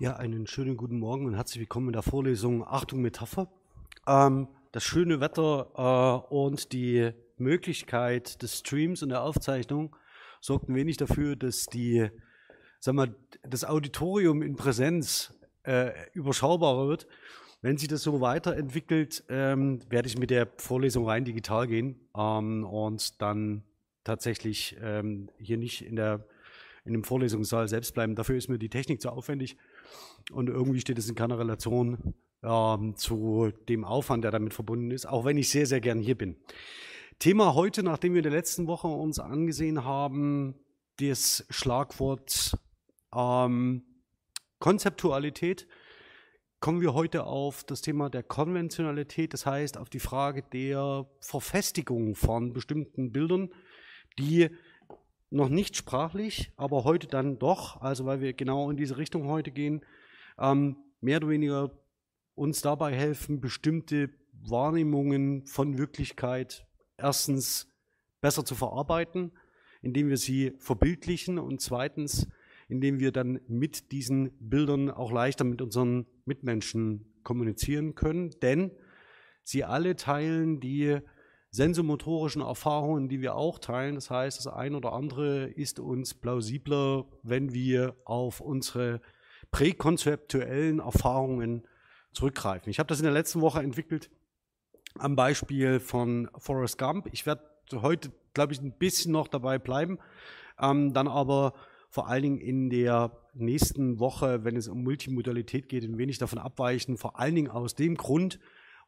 Ja, einen schönen guten Morgen und herzlich willkommen in der Vorlesung Achtung Metapher. Ähm, das schöne Wetter äh, und die Möglichkeit des Streams und der Aufzeichnung sorgten wenig dafür, dass die, sag mal, das Auditorium in Präsenz äh, überschaubarer wird. Wenn sich das so weiterentwickelt, ähm, werde ich mit der Vorlesung rein digital gehen ähm, und dann tatsächlich ähm, hier nicht in der in dem Vorlesungssaal selbst bleiben. Dafür ist mir die Technik zu aufwendig. Und irgendwie steht es in keiner Relation ähm, zu dem Aufwand, der damit verbunden ist, auch wenn ich sehr, sehr gern hier bin. Thema heute, nachdem wir in der letzten Woche uns angesehen haben, das Schlagwort ähm, Konzeptualität, kommen wir heute auf das Thema der Konventionalität, das heißt auf die Frage der Verfestigung von bestimmten Bildern, die noch nicht sprachlich, aber heute dann doch, also weil wir genau in diese Richtung heute gehen, ähm, mehr oder weniger uns dabei helfen, bestimmte Wahrnehmungen von Wirklichkeit erstens besser zu verarbeiten, indem wir sie verbildlichen und zweitens, indem wir dann mit diesen Bildern auch leichter mit unseren Mitmenschen kommunizieren können, denn sie alle teilen die sensomotorischen Erfahrungen, die wir auch teilen. Das heißt, das eine oder andere ist uns plausibler, wenn wir auf unsere präkonzeptuellen Erfahrungen zurückgreifen. Ich habe das in der letzten Woche entwickelt am Beispiel von Forrest Gump. Ich werde heute, glaube ich, ein bisschen noch dabei bleiben, ähm, dann aber vor allen Dingen in der nächsten Woche, wenn es um Multimodalität geht, ein wenig davon abweichen, vor allen Dingen aus dem Grund,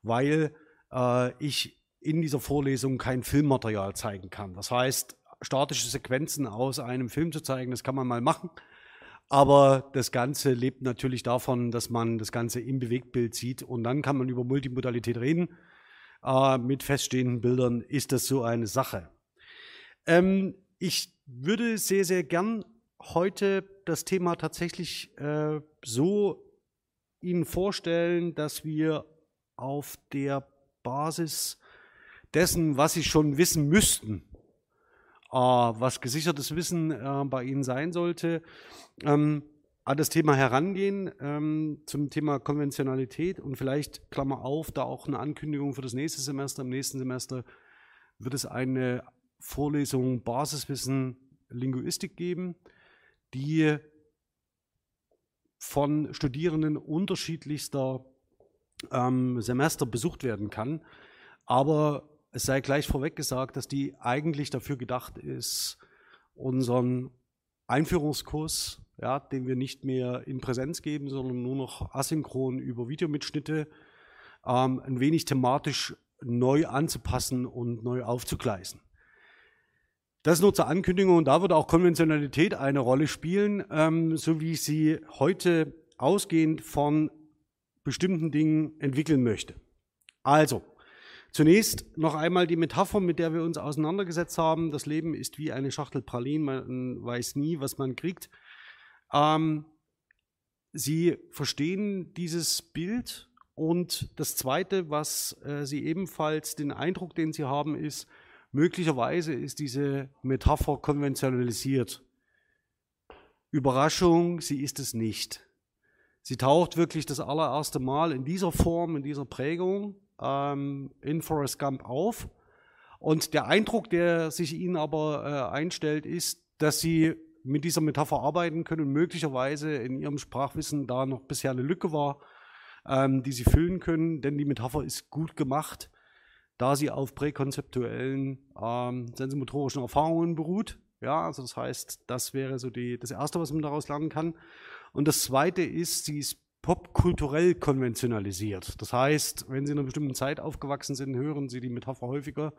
weil äh, ich in dieser Vorlesung kein Filmmaterial zeigen kann. Das heißt, statische Sequenzen aus einem Film zu zeigen, das kann man mal machen. Aber das Ganze lebt natürlich davon, dass man das Ganze im Bewegtbild sieht und dann kann man über Multimodalität reden. Äh, mit feststehenden Bildern ist das so eine Sache. Ähm, ich würde sehr, sehr gern heute das Thema tatsächlich äh, so Ihnen vorstellen, dass wir auf der Basis dessen, was Sie schon wissen müssten, äh, was gesichertes Wissen äh, bei Ihnen sein sollte, ähm, an das Thema herangehen, ähm, zum Thema Konventionalität und vielleicht, Klammer auf, da auch eine Ankündigung für das nächste Semester. Im nächsten Semester wird es eine Vorlesung Basiswissen Linguistik geben, die von Studierenden unterschiedlichster ähm, Semester besucht werden kann. Aber es sei gleich vorweg gesagt, dass die eigentlich dafür gedacht ist, unseren Einführungskurs, ja, den wir nicht mehr in Präsenz geben, sondern nur noch asynchron über Videomitschnitte, ähm, ein wenig thematisch neu anzupassen und neu aufzugleisen. Das nur zur Ankündigung und da wird auch Konventionalität eine Rolle spielen, ähm, so wie ich sie heute ausgehend von bestimmten Dingen entwickeln möchte. Also, Zunächst noch einmal die Metapher, mit der wir uns auseinandergesetzt haben. Das Leben ist wie eine Schachtel Pralinen, man weiß nie, was man kriegt. Ähm, Sie verstehen dieses Bild und das Zweite, was äh, Sie ebenfalls, den Eindruck, den Sie haben, ist, möglicherweise ist diese Metapher konventionalisiert. Überraschung, sie ist es nicht. Sie taucht wirklich das allererste Mal in dieser Form, in dieser Prägung ähm, in Forrest Gump auf. Und der Eindruck, der sich Ihnen aber äh, einstellt, ist, dass Sie mit dieser Metapher arbeiten können und möglicherweise in Ihrem Sprachwissen da noch bisher eine Lücke war, ähm, die Sie füllen können, denn die Metapher ist gut gemacht, da sie auf präkonzeptuellen ähm, sensomotorischen Erfahrungen beruht. Ja, also das heißt, das wäre so die, das Erste, was man daraus lernen kann. Und das Zweite ist, sie ist popkulturell konventionalisiert. Das heißt, wenn Sie in einer bestimmten Zeit aufgewachsen sind, hören Sie die Metapher häufiger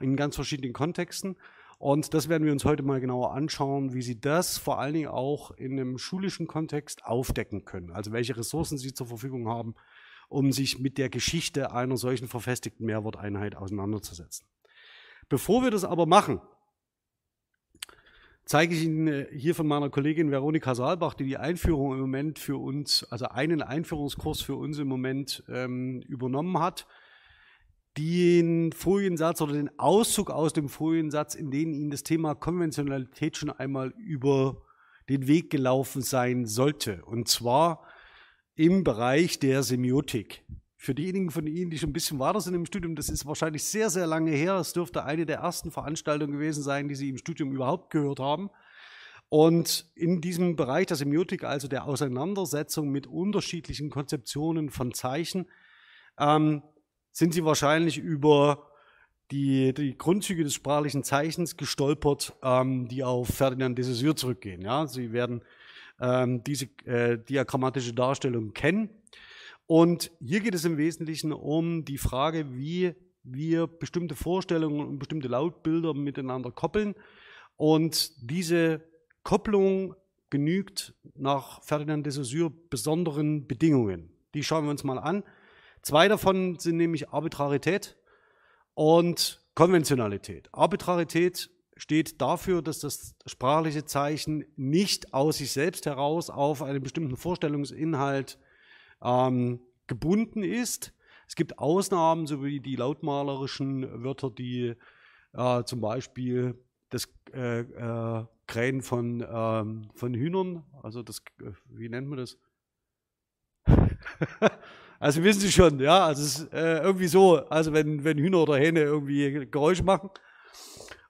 in ganz verschiedenen Kontexten. Und das werden wir uns heute mal genauer anschauen, wie Sie das vor allen Dingen auch in einem schulischen Kontext aufdecken können. Also welche Ressourcen Sie zur Verfügung haben, um sich mit der Geschichte einer solchen verfestigten Mehrworteinheit auseinanderzusetzen. Bevor wir das aber machen, zeige ich Ihnen äh, hier von meiner Kollegin Veronika Saalbach, die die Einführung im Moment für uns, also einen Einführungskurs für uns im Moment ähm, übernommen hat, den Foliensatz oder den Auszug aus dem Foliensatz, in dem Ihnen das Thema Konventionalität schon einmal über den Weg gelaufen sein sollte. Und zwar im Bereich der Semiotik. Für diejenigen von Ihnen, die schon ein bisschen weiter sind im Studium, das ist wahrscheinlich sehr, sehr lange her. Es dürfte eine der ersten Veranstaltungen gewesen sein, die Sie im Studium überhaupt gehört haben. Und in diesem Bereich der Semiotik, also der Auseinandersetzung mit unterschiedlichen Konzeptionen von Zeichen, ähm, sind Sie wahrscheinlich über die, die Grundzüge des sprachlichen Zeichens gestolpert, ähm, die auf Ferdinand de Saussure zurückgehen. Ja? Sie werden ähm, diese äh, diagrammatische Darstellung kennen. Und hier geht es im Wesentlichen um die Frage, wie wir bestimmte Vorstellungen und bestimmte Lautbilder miteinander koppeln. Und diese Kopplung genügt nach Ferdinand de Saussure besonderen Bedingungen. Die schauen wir uns mal an. Zwei davon sind nämlich Arbitrarität und Konventionalität. Arbitrarität steht dafür, dass das sprachliche Zeichen nicht aus sich selbst heraus auf einen bestimmten Vorstellungsinhalt ähm, gebunden ist. Es gibt Ausnahmen, so wie die lautmalerischen Wörter, die äh, zum Beispiel das äh, äh, Krähen von, ähm, von Hühnern, also das, äh, wie nennt man das? also wissen Sie schon, ja, also es ist äh, irgendwie so, also wenn, wenn Hühner oder Hähne irgendwie Geräusche machen.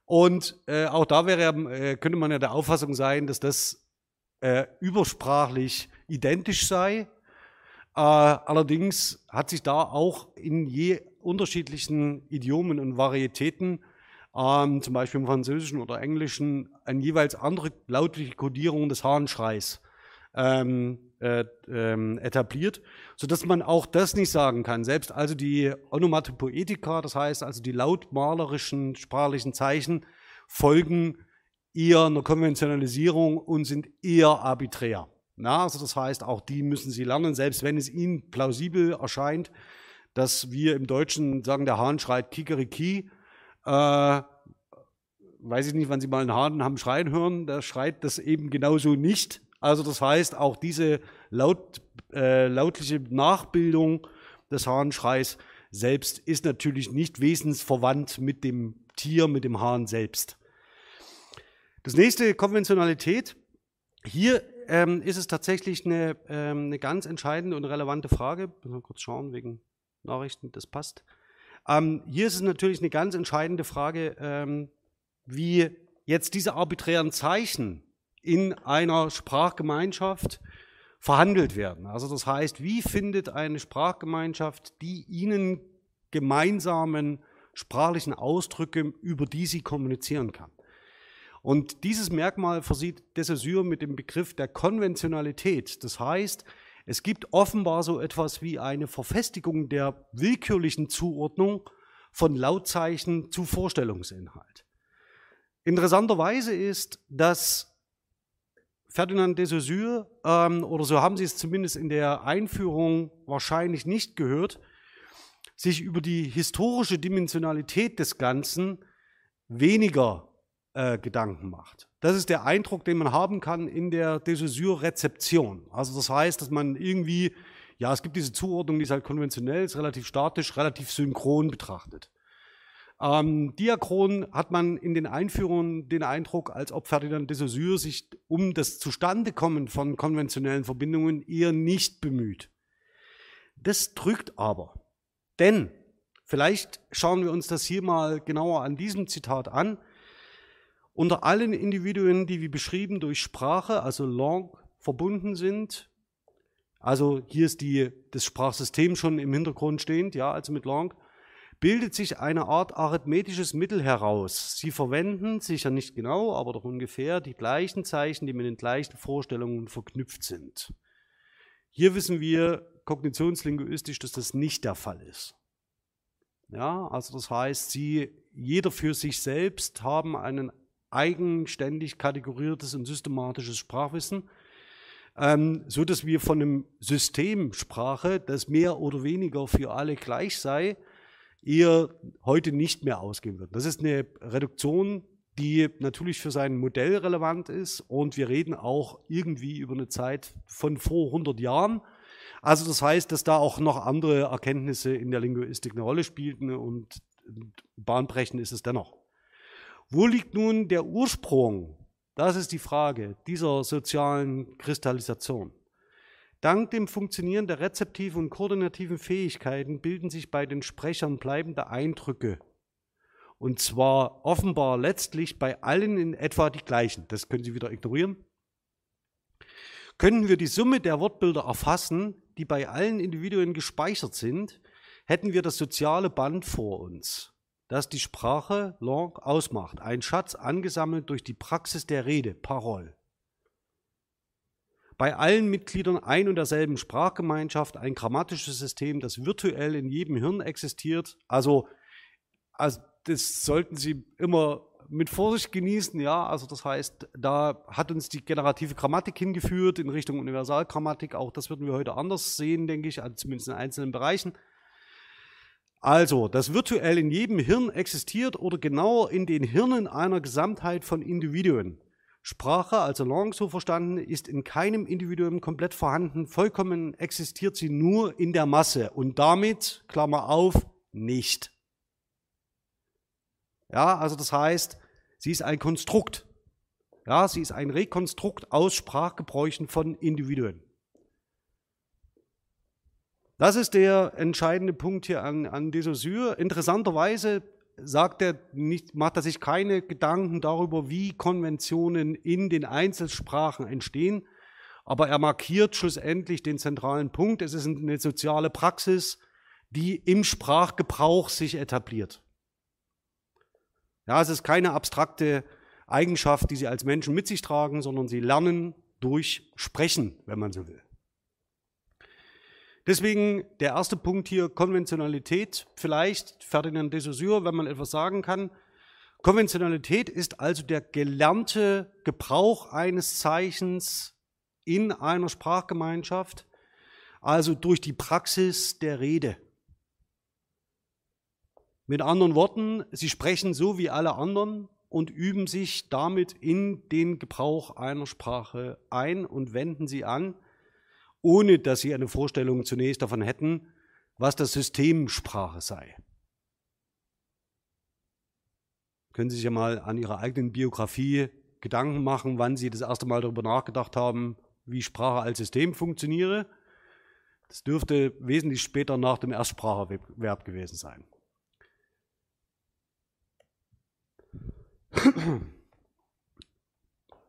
Und äh, auch da wäre, könnte man ja der Auffassung sein, dass das übersprachlich identisch sei. Äh, allerdings hat sich da auch in je unterschiedlichen Idiomen und Varietäten ähm, zum Beispiel im Französischen oder Englischen, eine jeweils andere lautliche Kodierung des Hahnschreis ähm, äh, ähm, etabliert, sodass man auch das nicht sagen kann. Selbst also die Onomatopoetika, das heißt also die lautmalerischen sprachlichen Zeichen, folgen eher einer Konventionalisierung und sind eher arbiträr. Na, also das heißt, auch die müssen Sie lernen, selbst wenn es Ihnen plausibel erscheint, dass wir im Deutschen sagen, der Hahn schreit Kikeriki, äh, weiß ich nicht, wann Sie mal einen Hahn haben schreien hören, der schreit das eben genauso nicht. Also das heißt, auch diese laut, äh, lautliche Nachbildung des Hahnschreis selbst ist natürlich nicht wesensverwandt mit dem Tier, mit dem Hahn selbst. Das nächste Konventionalität. Hier ähm, ist es tatsächlich eine, ähm, eine ganz entscheidende und relevante Frage. Mal kurz schauen wegen Nachrichten, das passt. Ähm, hier ist es natürlich eine ganz entscheidende Frage, ähm, wie jetzt diese arbiträren Zeichen in einer Sprachgemeinschaft verhandelt werden. Also das heißt, wie findet eine Sprachgemeinschaft die ihnen gemeinsamen sprachlichen Ausdrücke, über die sie kommunizieren kann? Und dieses Merkmal versieht de Saussure mit dem Begriff der Konventionalität. Das heißt, es gibt offenbar so etwas wie eine Verfestigung der willkürlichen Zuordnung von Lautzeichen zu Vorstellungsinhalt. Interessanterweise ist, dass Ferdinand de Saussure, ähm, oder so haben Sie es zumindest in der Einführung wahrscheinlich nicht gehört, sich über die historische Dimensionalität des Ganzen weniger äh, Gedanken macht. Das ist der Eindruck, den man haben kann in der de Saussure-Rezeption. Also das heißt, dass man irgendwie, ja, es gibt diese Zuordnung, die ist halt konventionell, ist relativ statisch, relativ synchron betrachtet. Ähm, diachron hat man in den Einführungen den Eindruck, als ob Ferdinand de Saussure sich um das Zustandekommen von konventionellen Verbindungen eher nicht bemüht. Das drückt aber. Denn, vielleicht schauen wir uns das hier mal genauer an diesem Zitat an, unter allen Individuen, die wie beschrieben durch Sprache, also Lang, verbunden sind, also hier ist die, das Sprachsystem schon im Hintergrund stehend, ja, also mit Lang, bildet sich eine Art arithmetisches Mittel heraus. Sie verwenden, sicher nicht genau, aber doch ungefähr, die gleichen Zeichen, die mit den gleichen Vorstellungen verknüpft sind. Hier wissen wir kognitionslinguistisch, dass das nicht der Fall ist. Ja, also das heißt, sie, jeder für sich selbst haben einen eigenständig kategoriertes und systematisches Sprachwissen, ähm, so dass wir von einem System Sprache, das mehr oder weniger für alle gleich sei, eher heute nicht mehr ausgehen wird. Das ist eine Reduktion, die natürlich für sein Modell relevant ist und wir reden auch irgendwie über eine Zeit von vor 100 Jahren. Also das heißt, dass da auch noch andere Erkenntnisse in der Linguistik eine Rolle spielten und bahnbrechend ist es dennoch. Wo liegt nun der Ursprung Das ist die Frage dieser sozialen Kristallisation. Dank dem Funktionieren der rezeptiven und koordinativen Fähigkeiten bilden sich bei den Sprechern bleibende Eindrücke. Und zwar offenbar letztlich bei allen in etwa die gleichen. Das können Sie wieder ignorieren. Können wir die Summe der Wortbilder erfassen, die bei allen Individuen gespeichert sind, hätten wir das soziale Band vor uns, das die Sprache Langue ausmacht. Ein Schatz angesammelt durch die Praxis der Rede, Parole bei allen Mitgliedern ein und derselben Sprachgemeinschaft ein grammatisches System, das virtuell in jedem Hirn existiert. Also, also das sollten Sie immer mit Vorsicht genießen, ja. Also das heißt, da hat uns die generative Grammatik hingeführt in Richtung Universalgrammatik. Auch das würden wir heute anders sehen, denke ich, also zumindest in einzelnen Bereichen. Also, das virtuell in jedem Hirn existiert oder genauer in den Hirnen einer Gesamtheit von Individuen. Sprache, also Langue so verstanden, ist in keinem Individuum komplett vorhanden. Vollkommen existiert sie nur in der Masse und damit, Klammer auf, nicht. Ja, also das heißt, sie ist ein Konstrukt. Ja, sie ist ein Rekonstrukt aus Sprachgebräuchen von Individuen. Das ist der entscheidende Punkt hier an, an Desaussure. Interessanterweise sagt er nicht, macht er sich keine Gedanken darüber, wie Konventionen in den Einzelsprachen entstehen, aber er markiert schlussendlich den zentralen Punkt. Es ist eine soziale Praxis, die im Sprachgebrauch sich etabliert. Ja, es ist keine abstrakte Eigenschaft, die sie als Menschen mit sich tragen, sondern sie lernen durch Sprechen, wenn man so will. Deswegen der erste Punkt hier, Konventionalität. Vielleicht Ferdinand de Saussure, wenn man etwas sagen kann. Konventionalität ist also der gelernte Gebrauch eines Zeichens in einer Sprachgemeinschaft, also durch die Praxis der Rede. Mit anderen Worten, sie sprechen so wie alle anderen und üben sich damit in den Gebrauch einer Sprache ein und wenden sie an ohne dass sie eine Vorstellung zunächst davon hätten, was das System Sprache sei. Können Sie sich ja mal an Ihrer eigenen Biografie Gedanken machen, wann Sie das erste Mal darüber nachgedacht haben, wie Sprache als System funktioniere. Das dürfte wesentlich später nach dem Erstspracherverb gewesen sein.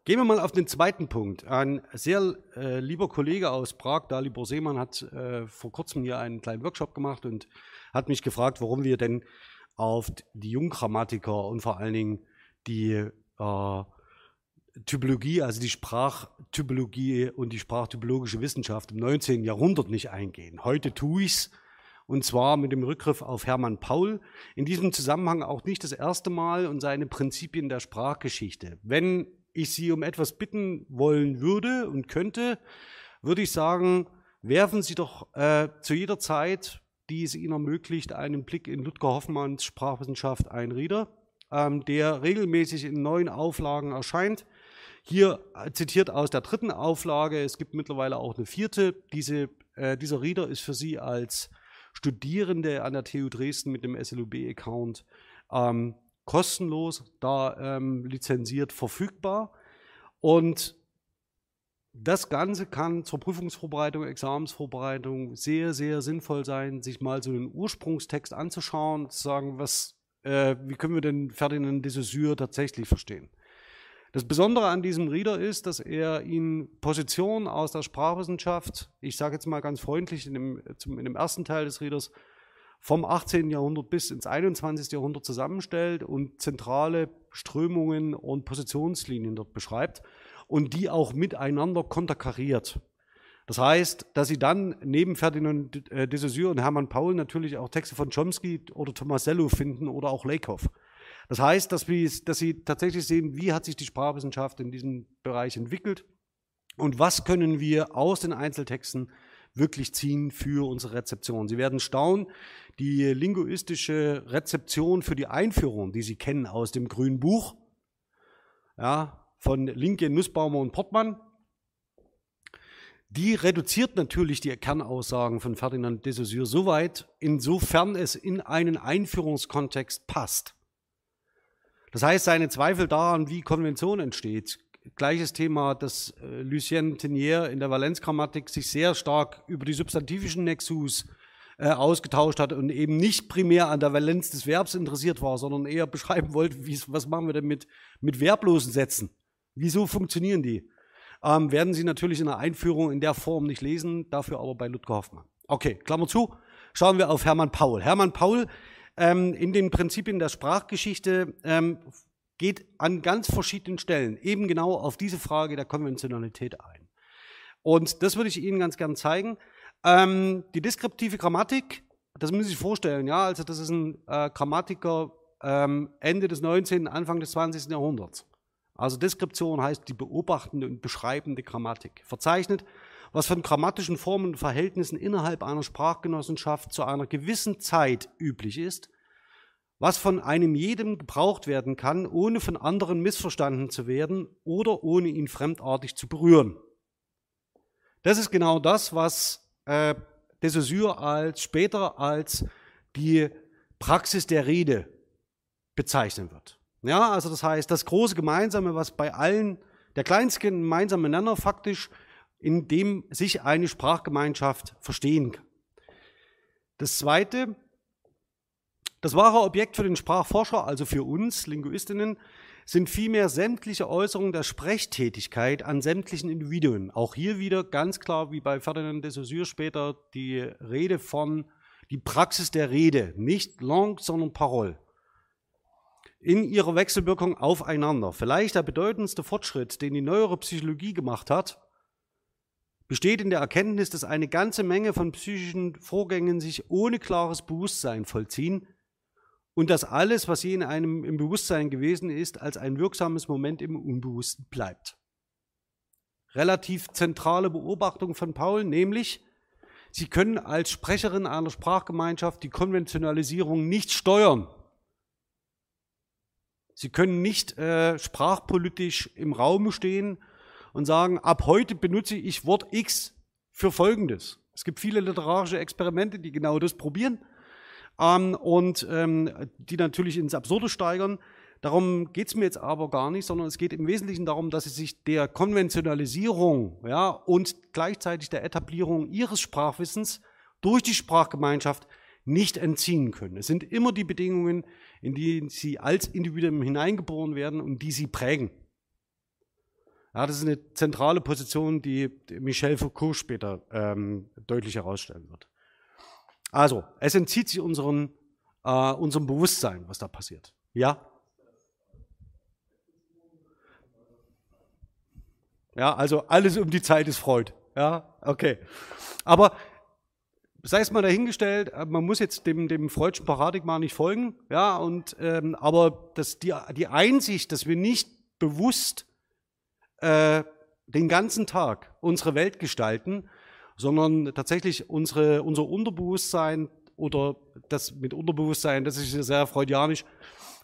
Gehen wir mal auf den zweiten Punkt. Ein sehr äh, lieber Kollege aus Prag, Dalibor Seemann, hat äh, vor kurzem hier einen kleinen Workshop gemacht und hat mich gefragt, warum wir denn auf die Junggrammatiker und vor allen Dingen die äh, Typologie, also die Sprachtypologie und die sprachtypologische Wissenschaft im 19. Jahrhundert nicht eingehen. Heute tue ich es und zwar mit dem Rückgriff auf Hermann Paul. In diesem Zusammenhang auch nicht das erste Mal und seine Prinzipien der Sprachgeschichte. Wenn ich Sie um etwas bitten wollen würde und könnte, würde ich sagen, werfen Sie doch äh, zu jeder Zeit, die es Ihnen ermöglicht, einen Blick in Ludger Hoffmanns Sprachwissenschaft ein Rieder, ähm, der regelmäßig in neuen Auflagen erscheint. Hier äh, zitiert aus der dritten Auflage, es gibt mittlerweile auch eine vierte. Diese, äh, dieser Reader ist für Sie als Studierende an der TU Dresden mit dem SLUB-Account ähm, kostenlos da ähm, lizenziert verfügbar. Und das Ganze kann zur Prüfungsvorbereitung, Examensvorbereitung sehr, sehr sinnvoll sein, sich mal so einen Ursprungstext anzuschauen, zu sagen, was, äh, wie können wir denn Ferdinand de Saussure tatsächlich verstehen. Das Besondere an diesem Reader ist, dass er Ihnen Positionen aus der Sprachwissenschaft, ich sage jetzt mal ganz freundlich in dem, in dem ersten Teil des Readers, vom 18. Jahrhundert bis ins 21. Jahrhundert zusammenstellt und zentrale Strömungen und Positionslinien dort beschreibt und die auch miteinander konterkariert. Das heißt, dass Sie dann neben Ferdinand äh, de Saussure und Hermann Paul natürlich auch Texte von Chomsky oder Tomasello finden oder auch Lakoff. Das heißt, dass, dass Sie tatsächlich sehen, wie hat sich die Sprachwissenschaft in diesem Bereich entwickelt und was können wir aus den Einzeltexten wirklich ziehen für unsere Rezeption. Sie werden staunen, die linguistische Rezeption für die Einführung, die Sie kennen aus dem Grünen Buch, ja, von Linke, Nussbaumer und Portmann, die reduziert natürlich die Kernaussagen von Ferdinand de Saussure so weit, insofern es in einen Einführungskontext passt. Das heißt, seine Zweifel daran, wie Konvention entsteht, gleiches Thema, dass äh, Lucien Tenier in der Valenzgrammatik sich sehr stark über die substantivischen Nexus äh, ausgetauscht hat und eben nicht primär an der Valenz des Verbs interessiert war, sondern eher beschreiben wollte, was machen wir denn mit, mit verblosen Sätzen? Wieso funktionieren die? Ähm, werden Sie natürlich in der Einführung in der Form nicht lesen, dafür aber bei Ludger Hoffmann. Okay, Klammer zu, schauen wir auf Hermann Paul. Hermann Paul ähm, in den Prinzipien der Sprachgeschichte ähm, geht an ganz verschiedenen Stellen eben genau auf diese Frage der Konventionalität ein. Und das würde ich Ihnen ganz gern zeigen. Ähm, die deskriptive Grammatik, das müssen Sie sich vorstellen, ja, also das ist ein äh, Grammatiker ähm, Ende des 19., Anfang des 20. Jahrhunderts. Also Deskription heißt die beobachtende und beschreibende Grammatik. Verzeichnet, was von grammatischen Formen und Verhältnissen innerhalb einer Sprachgenossenschaft zu einer gewissen Zeit üblich ist, was von einem jedem gebraucht werden kann, ohne von anderen missverstanden zu werden oder ohne ihn fremdartig zu berühren. Das ist genau das, was äh, de Saussure als später als die Praxis der Rede bezeichnen wird. Ja, also das heißt, das große Gemeinsame, was bei allen, der kleinste gemeinsame Nenner faktisch, in dem sich eine Sprachgemeinschaft verstehen kann. Das zweite, das wahre Objekt für den Sprachforscher, also für uns Linguistinnen, sind vielmehr sämtliche Äußerungen der Sprechtätigkeit an sämtlichen Individuen. Auch hier wieder ganz klar, wie bei Ferdinand de Saussure später, die Rede von, die Praxis der Rede, nicht Langue, sondern Parole in ihrer Wechselwirkung aufeinander. Vielleicht der bedeutendste Fortschritt, den die neuere Psychologie gemacht hat, besteht in der Erkenntnis, dass eine ganze Menge von psychischen Vorgängen sich ohne klares Bewusstsein vollziehen und dass alles, was je in einem im Bewusstsein gewesen ist, als ein wirksames Moment im Unbewussten bleibt. Relativ zentrale Beobachtung von Paul, nämlich, Sie können als Sprecherin einer Sprachgemeinschaft die Konventionalisierung nicht steuern. Sie können nicht äh, sprachpolitisch im Raum stehen und sagen, ab heute benutze ich Wort X für Folgendes. Es gibt viele literarische Experimente, die genau das probieren ähm, und ähm, die natürlich ins Absurde steigern. Darum geht es mir jetzt aber gar nicht, sondern es geht im Wesentlichen darum, dass sie sich der Konventionalisierung ja, und gleichzeitig der Etablierung ihres Sprachwissens durch die Sprachgemeinschaft nicht entziehen können. Es sind immer die Bedingungen, in die sie als Individuum hineingeboren werden und die sie prägen. Ja, das ist eine zentrale Position, die Michel Foucault später ähm, deutlich herausstellen wird. Also, es entzieht sich unseren, äh, unserem Bewusstsein, was da passiert. Ja? Ja, also alles um die Zeit ist Freud. Ja, okay. Aber sei es mal dahingestellt, äh, man muss jetzt dem, dem freudschen Paradigma nicht folgen, ja, und, ähm, aber das, die, die Einsicht, dass wir nicht bewusst äh, den ganzen Tag unsere Welt gestalten, sondern tatsächlich unsere, unser Unterbewusstsein oder das mit Unterbewusstsein, das ist sehr freudianisch,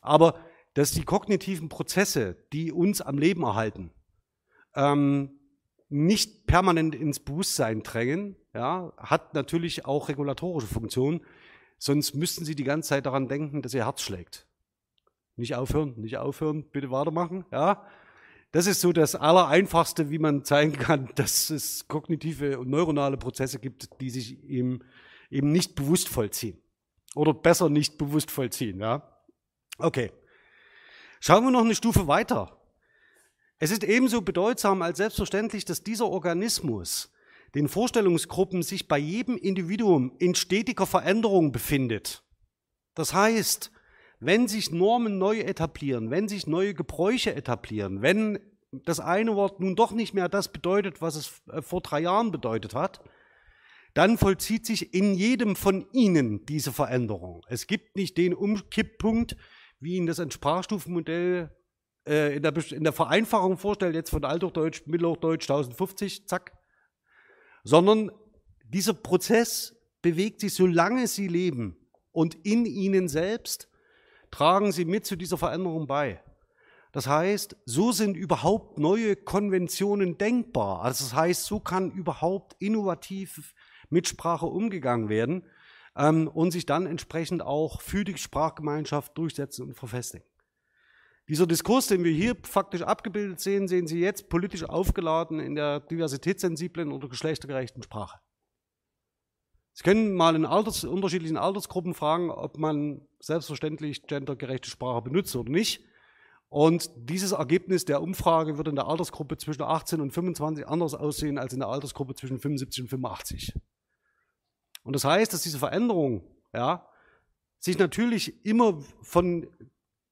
aber dass die kognitiven Prozesse, die uns am Leben erhalten, ähm, nicht permanent ins Bewusstsein drängen, ja, hat natürlich auch regulatorische Funktionen. Sonst müssten Sie die ganze Zeit daran denken, dass Ihr Herz schlägt. Nicht aufhören, nicht aufhören, bitte weitermachen. Ja. Das ist so das Allereinfachste, wie man zeigen kann, dass es kognitive und neuronale Prozesse gibt, die sich eben, eben nicht bewusst vollziehen. Oder besser nicht bewusst vollziehen. Ja. Okay. Schauen wir noch eine Stufe weiter. Es ist ebenso bedeutsam als selbstverständlich, dass dieser Organismus den Vorstellungsgruppen sich bei jedem Individuum in stetiger Veränderung befindet. Das heißt, wenn sich Normen neu etablieren, wenn sich neue Gebräuche etablieren, wenn das eine Wort nun doch nicht mehr das bedeutet, was es äh, vor drei Jahren bedeutet hat, dann vollzieht sich in jedem von ihnen diese Veränderung. Es gibt nicht den Umkipppunkt, wie ihn das Sprachstufenmodell äh, in der Vereinfachung vorstellt, jetzt von Althochdeutsch, Mittelhochdeutsch 1050, zack, sondern dieser Prozess bewegt sich, solange sie leben und in ihnen selbst tragen sie mit zu dieser Veränderung bei. Das heißt, so sind überhaupt neue Konventionen denkbar. Also das heißt, so kann überhaupt innovativ mit Sprache umgegangen werden ähm, und sich dann entsprechend auch für die Sprachgemeinschaft durchsetzen und verfestigen. Dieser Diskurs, den wir hier faktisch abgebildet sehen, sehen Sie jetzt politisch aufgeladen in der diversitätssensiblen oder geschlechtergerechten Sprache. Sie können mal in Alters, unterschiedlichen Altersgruppen fragen, ob man selbstverständlich gendergerechte Sprache benutzt oder nicht. Und dieses Ergebnis der Umfrage wird in der Altersgruppe zwischen 18 und 25 anders aussehen als in der Altersgruppe zwischen 75 und 85. Und das heißt, dass diese Veränderung ja, sich natürlich immer von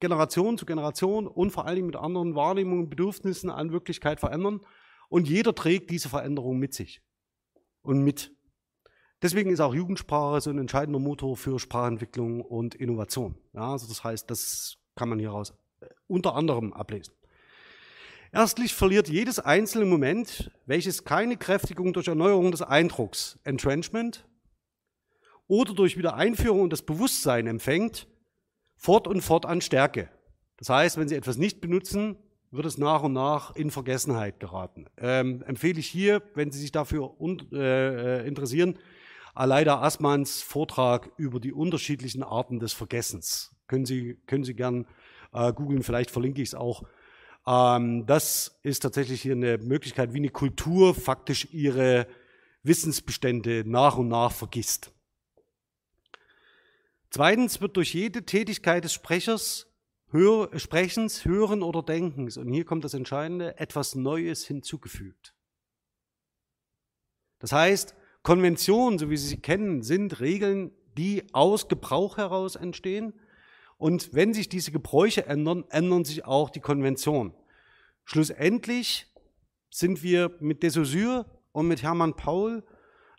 Generation zu Generation und vor allen Dingen mit anderen Wahrnehmungen, Bedürfnissen an Wirklichkeit verändern. Und jeder trägt diese Veränderung mit sich und mit. Deswegen ist auch Jugendsprache so ein entscheidender Motor für Sprachentwicklung und Innovation. Ja, also das heißt, das kann man hieraus äh, unter anderem ablesen. Erstlich verliert jedes einzelne Moment, welches keine Kräftigung durch Erneuerung des Eindrucks, Entrenchment, oder durch Wiedereinführung und das Bewusstsein empfängt, fort und fort an Stärke. Das heißt, wenn Sie etwas nicht benutzen, wird es nach und nach in Vergessenheit geraten. Ähm, empfehle ich hier, wenn Sie sich dafür un äh, interessieren, Aleida Assmanns Vortrag über die unterschiedlichen Arten des Vergessens. Können Sie, können Sie gern äh, googeln, vielleicht verlinke ich es auch. Ähm, das ist tatsächlich hier eine Möglichkeit, wie eine Kultur faktisch ihre Wissensbestände nach und nach vergisst. Zweitens wird durch jede Tätigkeit des Sprechers, Hör, Sprechens, Hören oder Denkens, und hier kommt das Entscheidende, etwas Neues hinzugefügt. Das heißt, Konventionen, so wie Sie sie kennen, sind Regeln, die aus Gebrauch heraus entstehen. Und wenn sich diese Gebräuche ändern, ändern sich auch die Konventionen. Schlussendlich sind wir mit de Saussure und mit Hermann Paul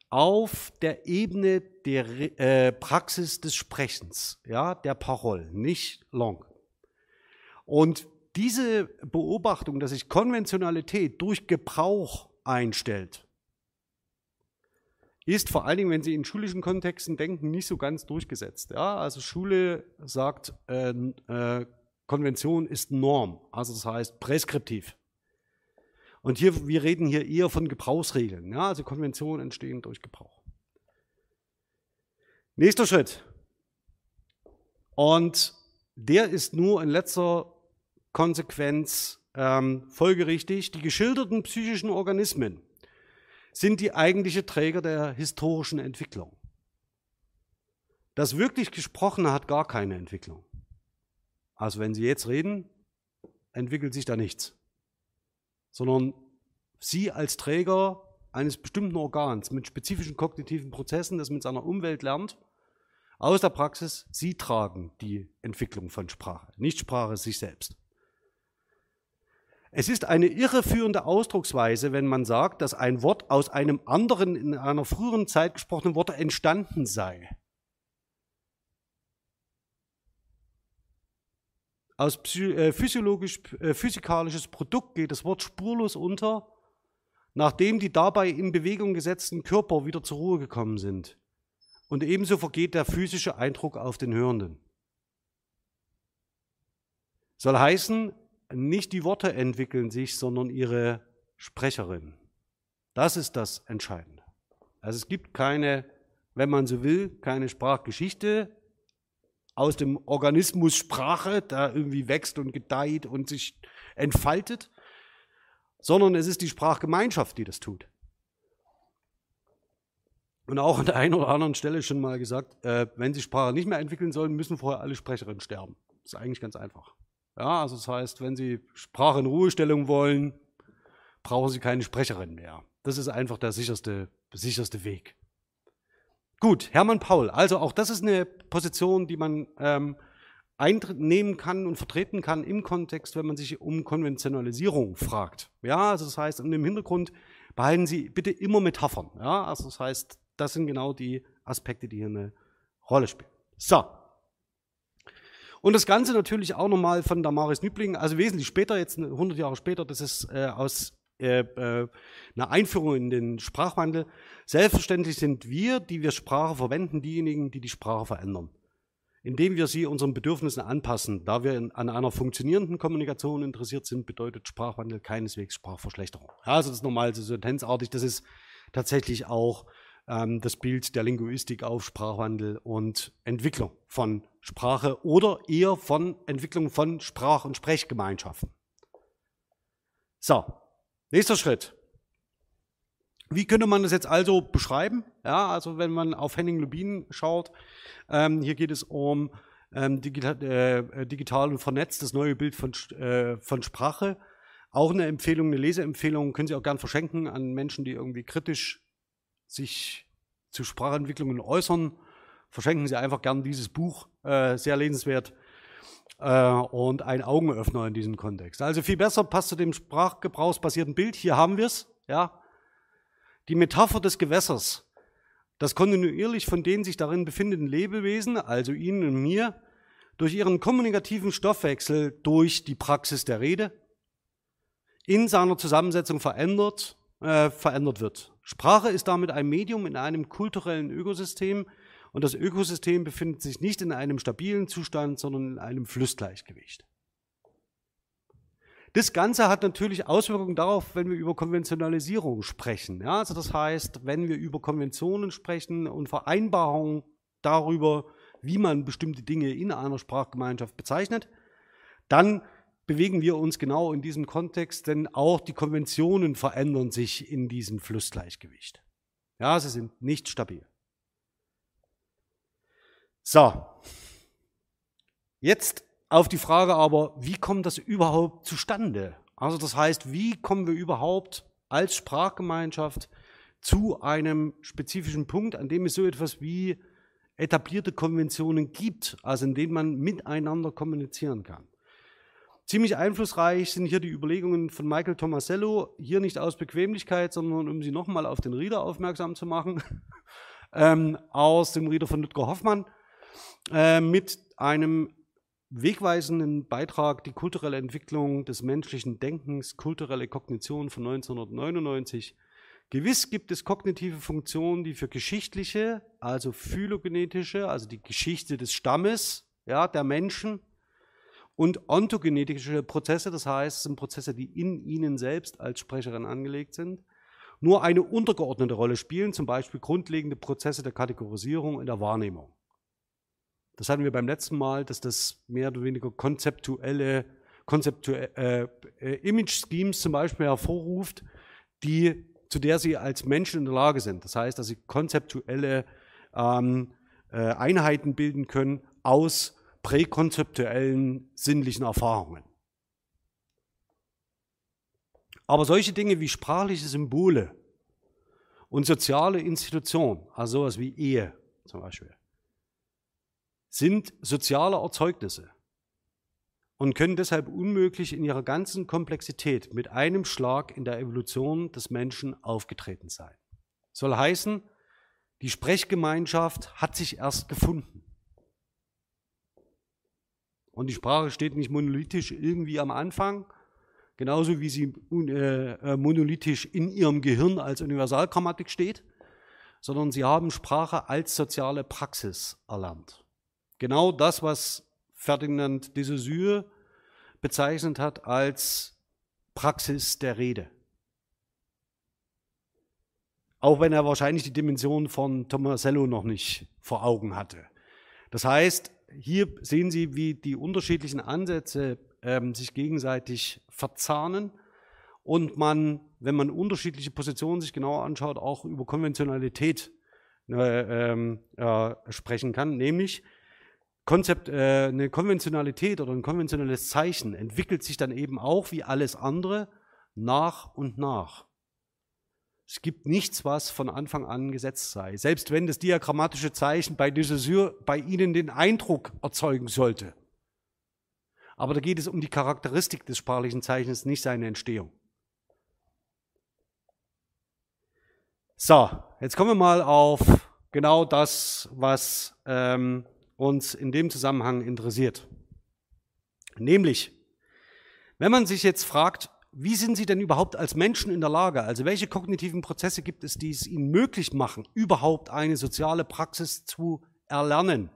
auf der Ebene der äh, Praxis des Sprechens, ja, der Parole, nicht long. Und diese Beobachtung, dass sich Konventionalität durch Gebrauch einstellt, ist vor allen Dingen, wenn Sie in schulischen Kontexten denken, nicht so ganz durchgesetzt. Ja? Also Schule sagt, äh, äh, Konvention ist Norm, also das heißt präskriptiv. Und hier, wir reden hier eher von Gebrauchsregeln. Ja? Also Konventionen entstehen durch Gebrauch. Nächster Schritt. Und der ist nur in letzter Konsequenz ähm, folgerichtig. Die geschilderten psychischen Organismen sind die eigentliche Träger der historischen Entwicklung. Das wirklich Gesprochene hat gar keine Entwicklung. Also wenn Sie jetzt reden, entwickelt sich da nichts sondern Sie als Träger eines bestimmten Organs mit spezifischen kognitiven Prozessen, das mit seiner Umwelt lernt, aus der Praxis, Sie tragen die Entwicklung von Sprache, nicht Sprache sich selbst. Es ist eine irreführende Ausdrucksweise, wenn man sagt, dass ein Wort aus einem anderen in einer früheren Zeit gesprochenen Wort entstanden sei. Aus äh, äh, physikalisches Produkt geht das Wort spurlos unter, nachdem die dabei in Bewegung gesetzten Körper wieder zur Ruhe gekommen sind. Und ebenso vergeht der physische Eindruck auf den Hörenden. Soll heißen, nicht die Worte entwickeln sich, sondern ihre Sprecherin. Das ist das Entscheidende. Also es gibt keine, wenn man so will, keine Sprachgeschichte, aus dem Organismus Sprache, da irgendwie wächst und gedeiht und sich entfaltet, sondern es ist die Sprachgemeinschaft, die das tut. Und auch an der einen oder anderen Stelle schon mal gesagt, äh, wenn Sie Sprache nicht mehr entwickeln sollen, müssen vorher alle Sprecherinnen sterben. Das ist eigentlich ganz einfach. Ja, also das heißt, wenn Sie Sprache in Ruhestellung wollen, brauchen Sie keine Sprecherin mehr. Das ist einfach der sicherste, sicherste Weg. Gut, Hermann Paul. Also auch das ist eine Position, die man ähm, einnehmen kann und vertreten kann im Kontext, wenn man sich um Konventionalisierung fragt. Ja, also das heißt, im Hintergrund behalten Sie bitte immer Metaphern. Ja, also das heißt, das sind genau die Aspekte, die hier eine Rolle spielen. So. Und das Ganze natürlich auch nochmal von Damaris Nübling, also wesentlich später, jetzt 100 Jahre später, das ist äh, aus äh, äh, eine Einführung in den Sprachwandel. Selbstverständlich sind wir, die wir Sprache verwenden, diejenigen, die die Sprache verändern. Indem wir sie unseren Bedürfnissen anpassen. Da wir in, an einer funktionierenden Kommunikation interessiert sind, bedeutet Sprachwandel keineswegs Sprachverschlechterung. Ja, also das ist normal so tensartig. Das ist tatsächlich auch ähm, das Bild der Linguistik auf Sprachwandel und Entwicklung von Sprache oder eher von Entwicklung von Sprach- und Sprechgemeinschaften. So, nächster Schritt. Wie könnte man das jetzt also beschreiben? Ja, also wenn man auf Henning Lubin schaut, ähm, hier geht es um ähm, digital, äh, digital und vernetzt, das neue Bild von, äh, von Sprache. Auch eine Empfehlung, eine Leseempfehlung, können Sie auch gern verschenken an Menschen, die irgendwie kritisch sich zu Sprachentwicklungen äußern. Verschenken Sie einfach gern dieses Buch, äh, sehr lesenswert äh, und ein Augenöffner in diesem Kontext. Also viel besser passt zu dem sprachgebrauchsbasierten Bild. Hier haben wir es, ja. Die Metapher des Gewässers, das kontinuierlich von den sich darin befindenden Lebewesen, also Ihnen und mir, durch ihren kommunikativen Stoffwechsel, durch die Praxis der Rede, in seiner Zusammensetzung verändert, äh, verändert wird. Sprache ist damit ein Medium in einem kulturellen Ökosystem und das Ökosystem befindet sich nicht in einem stabilen Zustand, sondern in einem Flussgleichgewicht. Das Ganze hat natürlich Auswirkungen darauf, wenn wir über Konventionalisierung sprechen. Ja, also das heißt, wenn wir über Konventionen sprechen und Vereinbarungen darüber, wie man bestimmte Dinge in einer Sprachgemeinschaft bezeichnet, dann bewegen wir uns genau in diesem Kontext, denn auch die Konventionen verändern sich in diesem Flussgleichgewicht. Ja, sie sind nicht stabil. So, jetzt auf die Frage aber, wie kommt das überhaupt zustande? Also das heißt, wie kommen wir überhaupt als Sprachgemeinschaft zu einem spezifischen Punkt, an dem es so etwas wie etablierte Konventionen gibt, also in denen man miteinander kommunizieren kann. Ziemlich einflussreich sind hier die Überlegungen von Michael Tomasello, hier nicht aus Bequemlichkeit, sondern um sie nochmal auf den Rieder aufmerksam zu machen, ähm, aus dem Rieder von Ludger Hoffmann, äh, mit einem wegweisenden Beitrag die kulturelle Entwicklung des menschlichen Denkens, kulturelle Kognition von 1999. Gewiss gibt es kognitive Funktionen, die für geschichtliche, also phylogenetische, also die Geschichte des Stammes, ja, der Menschen und ontogenetische Prozesse, das heißt, sind Prozesse, die in ihnen selbst als Sprecherin angelegt sind, nur eine untergeordnete Rolle spielen, zum Beispiel grundlegende Prozesse der Kategorisierung und der Wahrnehmung. Das hatten wir beim letzten Mal, dass das mehr oder weniger konzeptuelle, konzeptuelle äh, äh, Image-Schemes zum Beispiel hervorruft, die, zu der sie als Menschen in der Lage sind. Das heißt, dass sie konzeptuelle ähm, äh, Einheiten bilden können aus präkonzeptuellen sinnlichen Erfahrungen. Aber solche Dinge wie sprachliche Symbole und soziale Institutionen, also sowas wie Ehe zum Beispiel, sind soziale Erzeugnisse und können deshalb unmöglich in ihrer ganzen Komplexität mit einem Schlag in der Evolution des Menschen aufgetreten sein. Soll heißen, die Sprechgemeinschaft hat sich erst gefunden. Und die Sprache steht nicht monolithisch irgendwie am Anfang, genauso wie sie äh, äh, monolithisch in ihrem Gehirn als Universalgrammatik steht, sondern sie haben Sprache als soziale Praxis erlernt. Genau das, was Ferdinand de Saussure bezeichnet hat als Praxis der Rede. Auch wenn er wahrscheinlich die Dimension von Tomasello noch nicht vor Augen hatte. Das heißt, hier sehen Sie, wie die unterschiedlichen Ansätze ähm, sich gegenseitig verzahnen und man, wenn man unterschiedliche Positionen sich genauer anschaut, auch über Konventionalität äh, äh, sprechen kann, nämlich Konzept, äh, eine Konventionalität oder ein konventionelles Zeichen entwickelt sich dann eben auch wie alles andere nach und nach. Es gibt nichts, was von Anfang an gesetzt sei. Selbst wenn das diagrammatische Zeichen bei Saussure bei Ihnen den Eindruck erzeugen sollte. Aber da geht es um die Charakteristik des sprachlichen Zeichens, nicht seine Entstehung. So, jetzt kommen wir mal auf genau das, was ähm, uns in dem Zusammenhang interessiert. Nämlich, wenn man sich jetzt fragt, wie sind Sie denn überhaupt als Menschen in der Lage, also welche kognitiven Prozesse gibt es, die es Ihnen möglich machen, überhaupt eine soziale Praxis zu erlernen?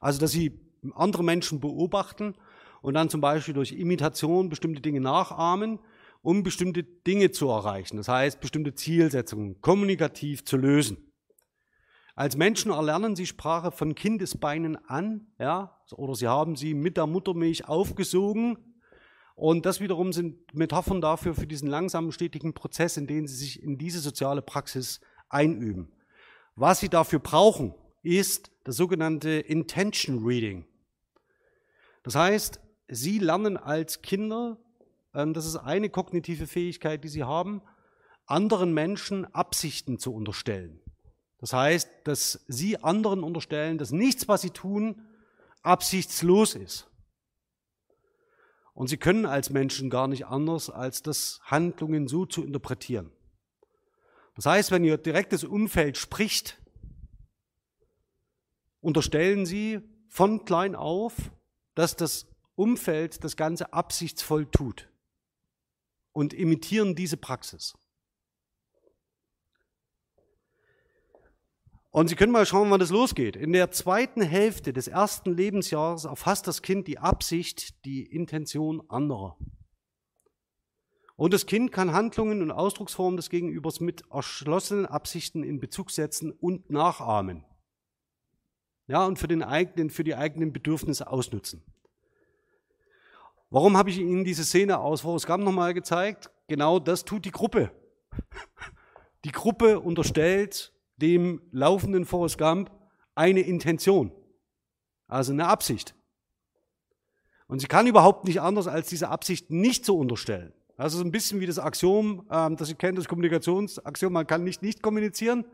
Also, dass Sie andere Menschen beobachten und dann zum Beispiel durch Imitation bestimmte Dinge nachahmen, um bestimmte Dinge zu erreichen. Das heißt, bestimmte Zielsetzungen kommunikativ zu lösen. Als Menschen erlernen sie Sprache von Kindesbeinen an, ja, oder sie haben sie mit der Muttermilch aufgesogen. Und das wiederum sind Metaphern dafür für diesen langsamen, stetigen Prozess, in dem sie sich in diese soziale Praxis einüben. Was sie dafür brauchen, ist das sogenannte Intention Reading. Das heißt, sie lernen als Kinder, ähm, das ist eine kognitive Fähigkeit, die sie haben, anderen Menschen Absichten zu unterstellen. Das heißt, dass sie anderen unterstellen, dass nichts, was sie tun, absichtslos ist. Und sie können als Menschen gar nicht anders, als das Handlungen so zu interpretieren. Das heißt, wenn ihr direktes Umfeld spricht, unterstellen sie von klein auf, dass das Umfeld das Ganze absichtsvoll tut und imitieren diese Praxis. Und Sie können mal schauen, wann das losgeht. In der zweiten Hälfte des ersten Lebensjahres erfasst das Kind die Absicht, die Intention anderer. Und das Kind kann Handlungen und Ausdrucksformen des Gegenübers mit erschlossenen Absichten in Bezug setzen und nachahmen. Ja, und für, den eigenen, für die eigenen Bedürfnisse ausnutzen. Warum habe ich Ihnen diese Szene aus Forrest Gump nochmal gezeigt? Genau das tut die Gruppe. Die Gruppe unterstellt dem laufenden Forrest Gump eine Intention, also eine Absicht. Und sie kann überhaupt nicht anders, als diese Absicht nicht zu unterstellen. Das ist ein bisschen wie das Axiom, ähm, das ihr kennt, das Kommunikationsaxiom, man kann nicht nicht kommunizieren.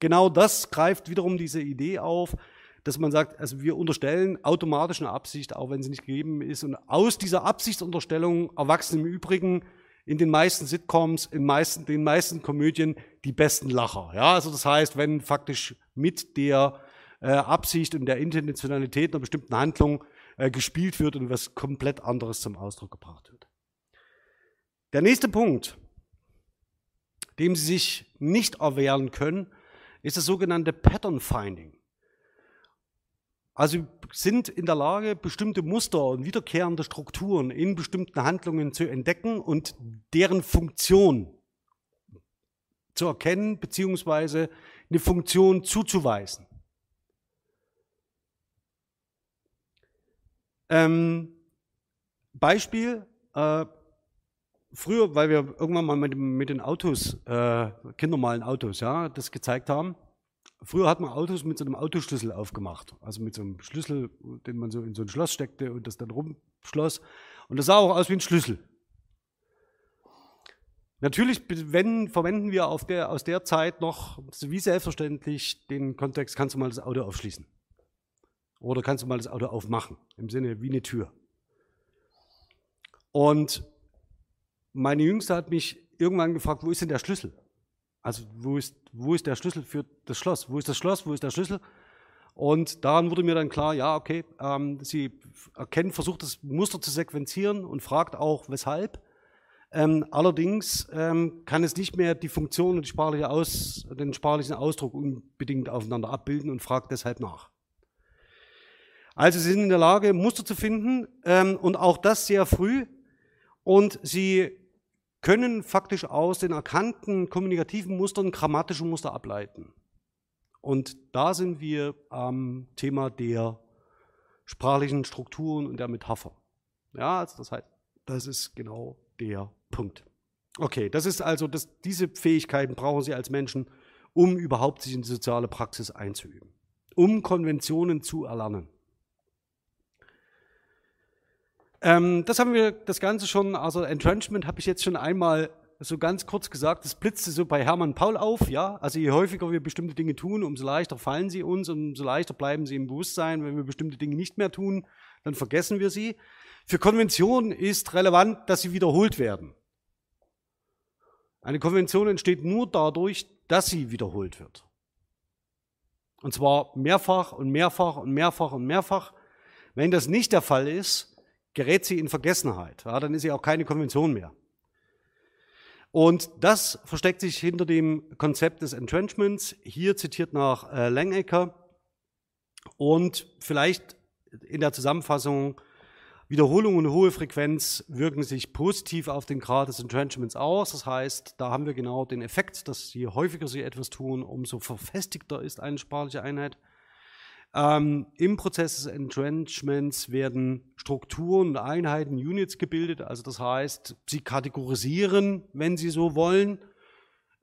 Genau das greift wiederum diese Idee auf, dass man sagt, also wir unterstellen automatisch eine Absicht, auch wenn sie nicht gegeben ist. Und aus dieser Absichtsunterstellung erwachsen im Übrigen in den meisten Sitcoms, in meisten, den meisten Komödien die besten Lacher. Ja, also das heißt, wenn faktisch mit der äh, Absicht und der Intentionalität einer bestimmten Handlung äh, gespielt wird und was komplett anderes zum Ausdruck gebracht wird. Der nächste Punkt, dem Sie sich nicht erwehren können, ist das sogenannte Pattern Finding. Also sind in der Lage, bestimmte Muster und wiederkehrende Strukturen in bestimmten Handlungen zu entdecken und deren Funktion zu erkennen beziehungsweise eine Funktion zuzuweisen. Ähm, Beispiel, äh, früher, weil wir irgendwann mal mit, mit den Autos, äh, kindermalen Autos, ja, das gezeigt haben, Früher hat man Autos mit so einem Autoschlüssel aufgemacht. Also mit so einem Schlüssel, den man so in so ein Schloss steckte und das dann rumschloss. Und das sah auch aus wie ein Schlüssel. Natürlich wenn, verwenden wir der, aus der Zeit noch, wie selbstverständlich, den Kontext, kannst du mal das Auto aufschließen. Oder kannst du mal das Auto aufmachen, im Sinne wie eine Tür. Und meine Jüngste hat mich irgendwann gefragt, wo ist denn der Schlüssel? Also wo ist, wo ist der Schlüssel für das Schloss? Wo ist das Schloss? Wo ist der Schlüssel? Und daran wurde mir dann klar, ja, okay, ähm, sie erkennt, versucht das Muster zu sequenzieren und fragt auch, weshalb. Ähm, allerdings ähm, kann es nicht mehr die Funktion und die sprachliche Aus, den sprachlichen Ausdruck unbedingt aufeinander abbilden und fragt deshalb nach. Also sie sind in der Lage, Muster zu finden ähm, und auch das sehr früh. Und sie können faktisch aus den erkannten kommunikativen Mustern grammatische Muster ableiten. Und da sind wir am Thema der sprachlichen Strukturen und der Metapher. Ja, also das heißt, das ist genau der Punkt. Okay, das ist also, das, diese Fähigkeiten brauchen Sie als Menschen, um überhaupt sich in die soziale Praxis einzuüben, um Konventionen zu erlernen. Ähm, das haben wir das Ganze schon, also Entrenchment habe ich jetzt schon einmal so ganz kurz gesagt, das blitzte so bei Hermann Paul auf, ja. Also je häufiger wir bestimmte Dinge tun, umso leichter fallen sie uns, umso leichter bleiben sie im Bewusstsein. Wenn wir bestimmte Dinge nicht mehr tun, dann vergessen wir sie. Für Konventionen ist relevant, dass sie wiederholt werden. Eine Konvention entsteht nur dadurch, dass sie wiederholt wird. Und zwar mehrfach und mehrfach und mehrfach und mehrfach. Wenn das nicht der Fall ist, gerät sie in Vergessenheit. Ja, dann ist sie auch keine Konvention mehr. Und das versteckt sich hinter dem Konzept des Entrenchments, hier zitiert nach äh, Langecker. Und vielleicht in der Zusammenfassung Wiederholung und hohe Frequenz wirken sich positiv auf den Grad des Entrenchments aus. Das heißt, da haben wir genau den Effekt, dass je häufiger Sie etwas tun, umso verfestigter ist eine sprachliche Einheit. Ähm, Im Prozess des Entrenchments werden Strukturen und Einheiten, Units gebildet. Also das heißt, Sie kategorisieren, wenn Sie so wollen,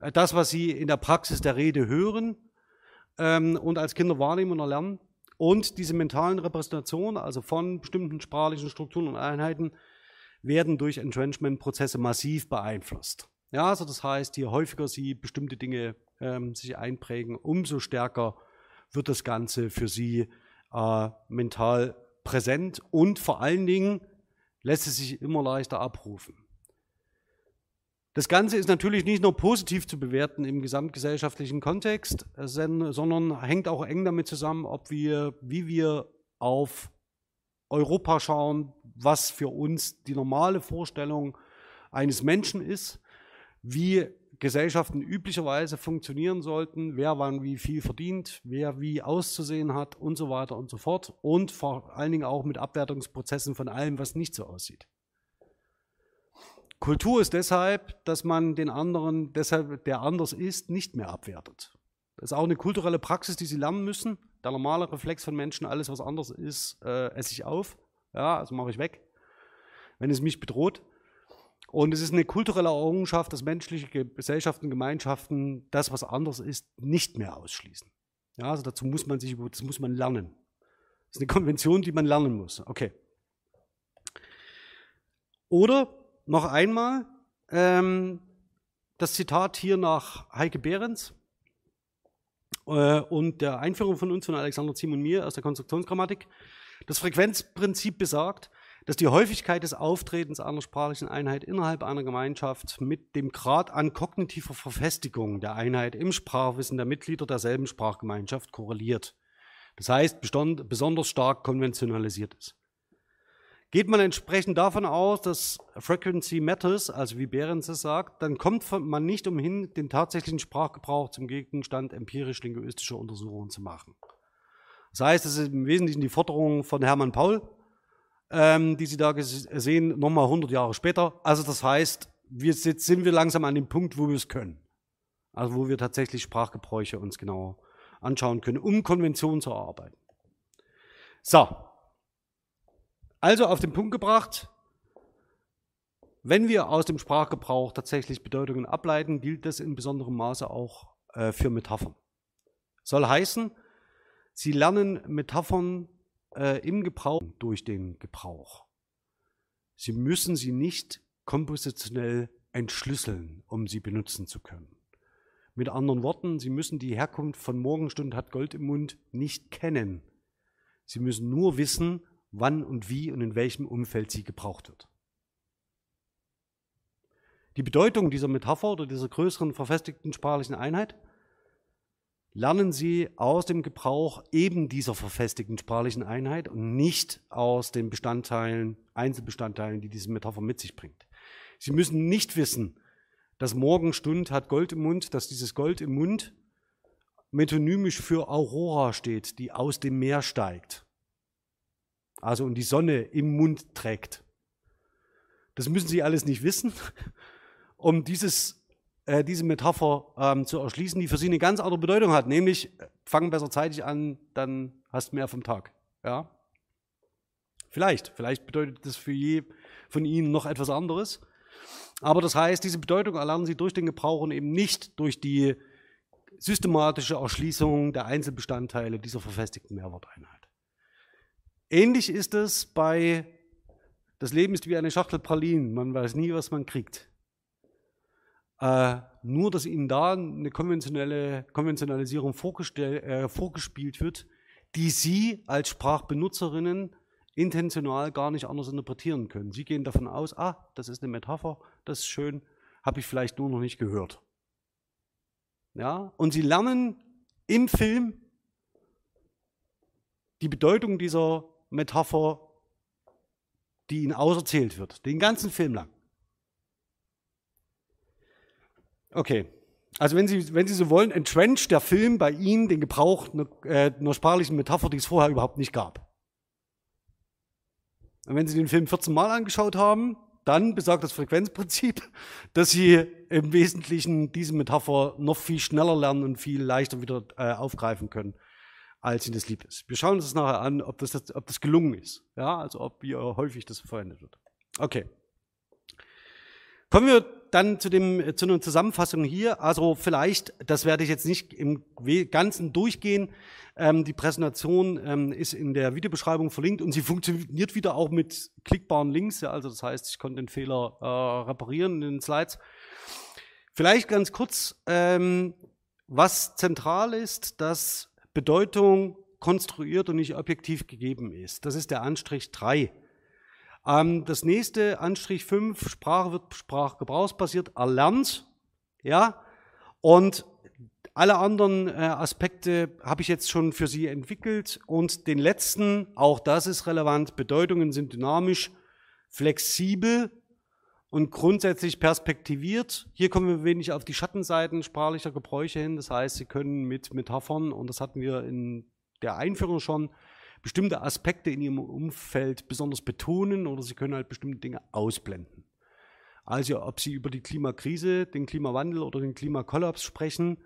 äh, das, was Sie in der Praxis der Rede hören ähm, und als Kinder wahrnehmen und erlernen. Und diese mentalen Repräsentationen, also von bestimmten sprachlichen Strukturen und Einheiten, werden durch Entrenchment-Prozesse massiv beeinflusst. Ja, also das heißt, je häufiger Sie bestimmte Dinge ähm, sich einprägen, umso stärker wird das Ganze für Sie äh, mental präsent und vor allen Dingen lässt es sich immer leichter abrufen. Das Ganze ist natürlich nicht nur positiv zu bewerten im gesamtgesellschaftlichen Kontext, sondern hängt auch eng damit zusammen, ob wir, wie wir auf Europa schauen, was für uns die normale Vorstellung eines Menschen ist, wie Gesellschaften üblicherweise funktionieren sollten, wer wann wie viel verdient, wer wie auszusehen hat und so weiter und so fort und vor allen Dingen auch mit Abwertungsprozessen von allem, was nicht so aussieht. Kultur ist deshalb, dass man den anderen, deshalb der anders ist, nicht mehr abwertet. Das ist auch eine kulturelle Praxis, die sie lernen müssen. Der normale Reflex von Menschen, alles was anders ist, äh, esse ich auf. Ja, also mache ich weg, wenn es mich bedroht. Und es ist eine kulturelle Errungenschaft, dass menschliche Gesellschaften, Gemeinschaften das, was anders ist, nicht mehr ausschließen. Ja, also dazu muss man sich, das muss man lernen. Das ist eine Konvention, die man lernen muss. Okay. Oder noch einmal ähm, das Zitat hier nach Heike Behrens äh, und der Einführung von uns, von Alexander Ziem und mir aus der Konstruktionsgrammatik. Das Frequenzprinzip besagt, dass die Häufigkeit des Auftretens einer sprachlichen Einheit innerhalb einer Gemeinschaft mit dem Grad an kognitiver Verfestigung der Einheit im Sprachwissen der Mitglieder derselben Sprachgemeinschaft korreliert. Das heißt, besonders stark konventionalisiert ist. Geht man entsprechend davon aus, dass Frequency matters, also wie Behrens es sagt, dann kommt man nicht umhin, den tatsächlichen Sprachgebrauch zum Gegenstand empirisch-linguistischer Untersuchungen zu machen. Das heißt, es ist im Wesentlichen die Forderung von Hermann Paul, ähm, die Sie da sehen, nochmal 100 Jahre später. Also das heißt, wir, jetzt sind wir langsam an dem Punkt, wo wir es können. Also wo wir tatsächlich Sprachgebräuche uns genauer anschauen können, um Konventionen zu erarbeiten. So, also auf den Punkt gebracht, wenn wir aus dem Sprachgebrauch tatsächlich Bedeutungen ableiten, gilt das in besonderem Maße auch äh, für Metaphern. Soll heißen, Sie lernen Metaphern äh, im Gebrauch durch den Gebrauch. Sie müssen sie nicht kompositionell entschlüsseln, um sie benutzen zu können. Mit anderen Worten, Sie müssen die Herkunft von Morgenstund hat Gold im Mund nicht kennen. Sie müssen nur wissen, wann und wie und in welchem Umfeld sie gebraucht wird. Die Bedeutung dieser Metapher oder dieser größeren verfestigten sprachlichen Einheit lernen Sie aus dem Gebrauch eben dieser verfestigten sprachlichen Einheit und nicht aus den Bestandteilen, Einzelbestandteilen, die diese Metapher mit sich bringt. Sie müssen nicht wissen, dass Morgenstund hat Gold im Mund, dass dieses Gold im Mund metonymisch für Aurora steht, die aus dem Meer steigt also und die Sonne im Mund trägt. Das müssen Sie alles nicht wissen, um dieses, äh, diese Metapher ähm, zu erschließen, die für Sie eine ganz andere Bedeutung hat, nämlich fang besser zeitig an, dann hast du mehr vom Tag. Ja? Vielleicht, vielleicht bedeutet das für je von Ihnen noch etwas anderes. Aber das heißt, diese Bedeutung erlernen Sie durch den Gebrauch und eben nicht durch die systematische Erschließung der Einzelbestandteile dieser verfestigten Mehrworteinheit. Ähnlich ist es bei, das Leben ist wie eine Schachtel Pralinen, man weiß nie, was man kriegt. Äh, nur, dass ihnen da eine konventionelle Konventionalisierung äh, vorgespielt wird, die sie als Sprachbenutzerinnen intentional gar nicht anders interpretieren können. Sie gehen davon aus, ah, das ist eine Metapher, das ist schön, habe ich vielleicht nur noch nicht gehört. Ja, und sie lernen im Film die Bedeutung dieser Metapher, die ihnen auserzählt wird, den ganzen Film lang. Okay, also wenn Sie, wenn Sie so wollen, entrencht der Film bei Ihnen den Gebrauch einer, äh, einer sprachlichen Metapher, die es vorher überhaupt nicht gab. Und wenn Sie den Film 14 Mal angeschaut haben, dann besagt das Frequenzprinzip, dass Sie im Wesentlichen diese Metapher noch viel schneller lernen und viel leichter wieder äh, aufgreifen können, als Ihnen das lieb ist. Wir schauen uns das nachher an, ob das, ob das gelungen ist. Ja, also ob wie häufig das verwendet wird. Okay. Kommen wir dann zu, dem, zu einer Zusammenfassung hier. Also vielleicht, das werde ich jetzt nicht im Ganzen durchgehen. Ähm, die Präsentation ähm, ist in der Videobeschreibung verlinkt und sie funktioniert wieder auch mit klickbaren Links. Ja, also das heißt, ich konnte den Fehler äh, reparieren in den Slides. Vielleicht ganz kurz, ähm, was zentral ist, dass Bedeutung konstruiert und nicht objektiv gegeben ist. Das ist der Anstrich 3. Ähm, das nächste, Anstrich 5, Sprache wird sprachgebrauchsbasiert erlernt. Ja, und alle anderen äh, Aspekte habe ich jetzt schon für Sie entwickelt. Und den letzten, auch das ist relevant, Bedeutungen sind dynamisch, flexibel und grundsätzlich perspektiviert. Hier kommen wir wenig auf die Schattenseiten sprachlicher Gebräuche hin. Das heißt, Sie können mit Metaphern, und das hatten wir in der Einführung schon, bestimmte Aspekte in ihrem Umfeld besonders betonen oder sie können halt bestimmte Dinge ausblenden. Also ob sie über die Klimakrise, den Klimawandel oder den Klimakollaps sprechen,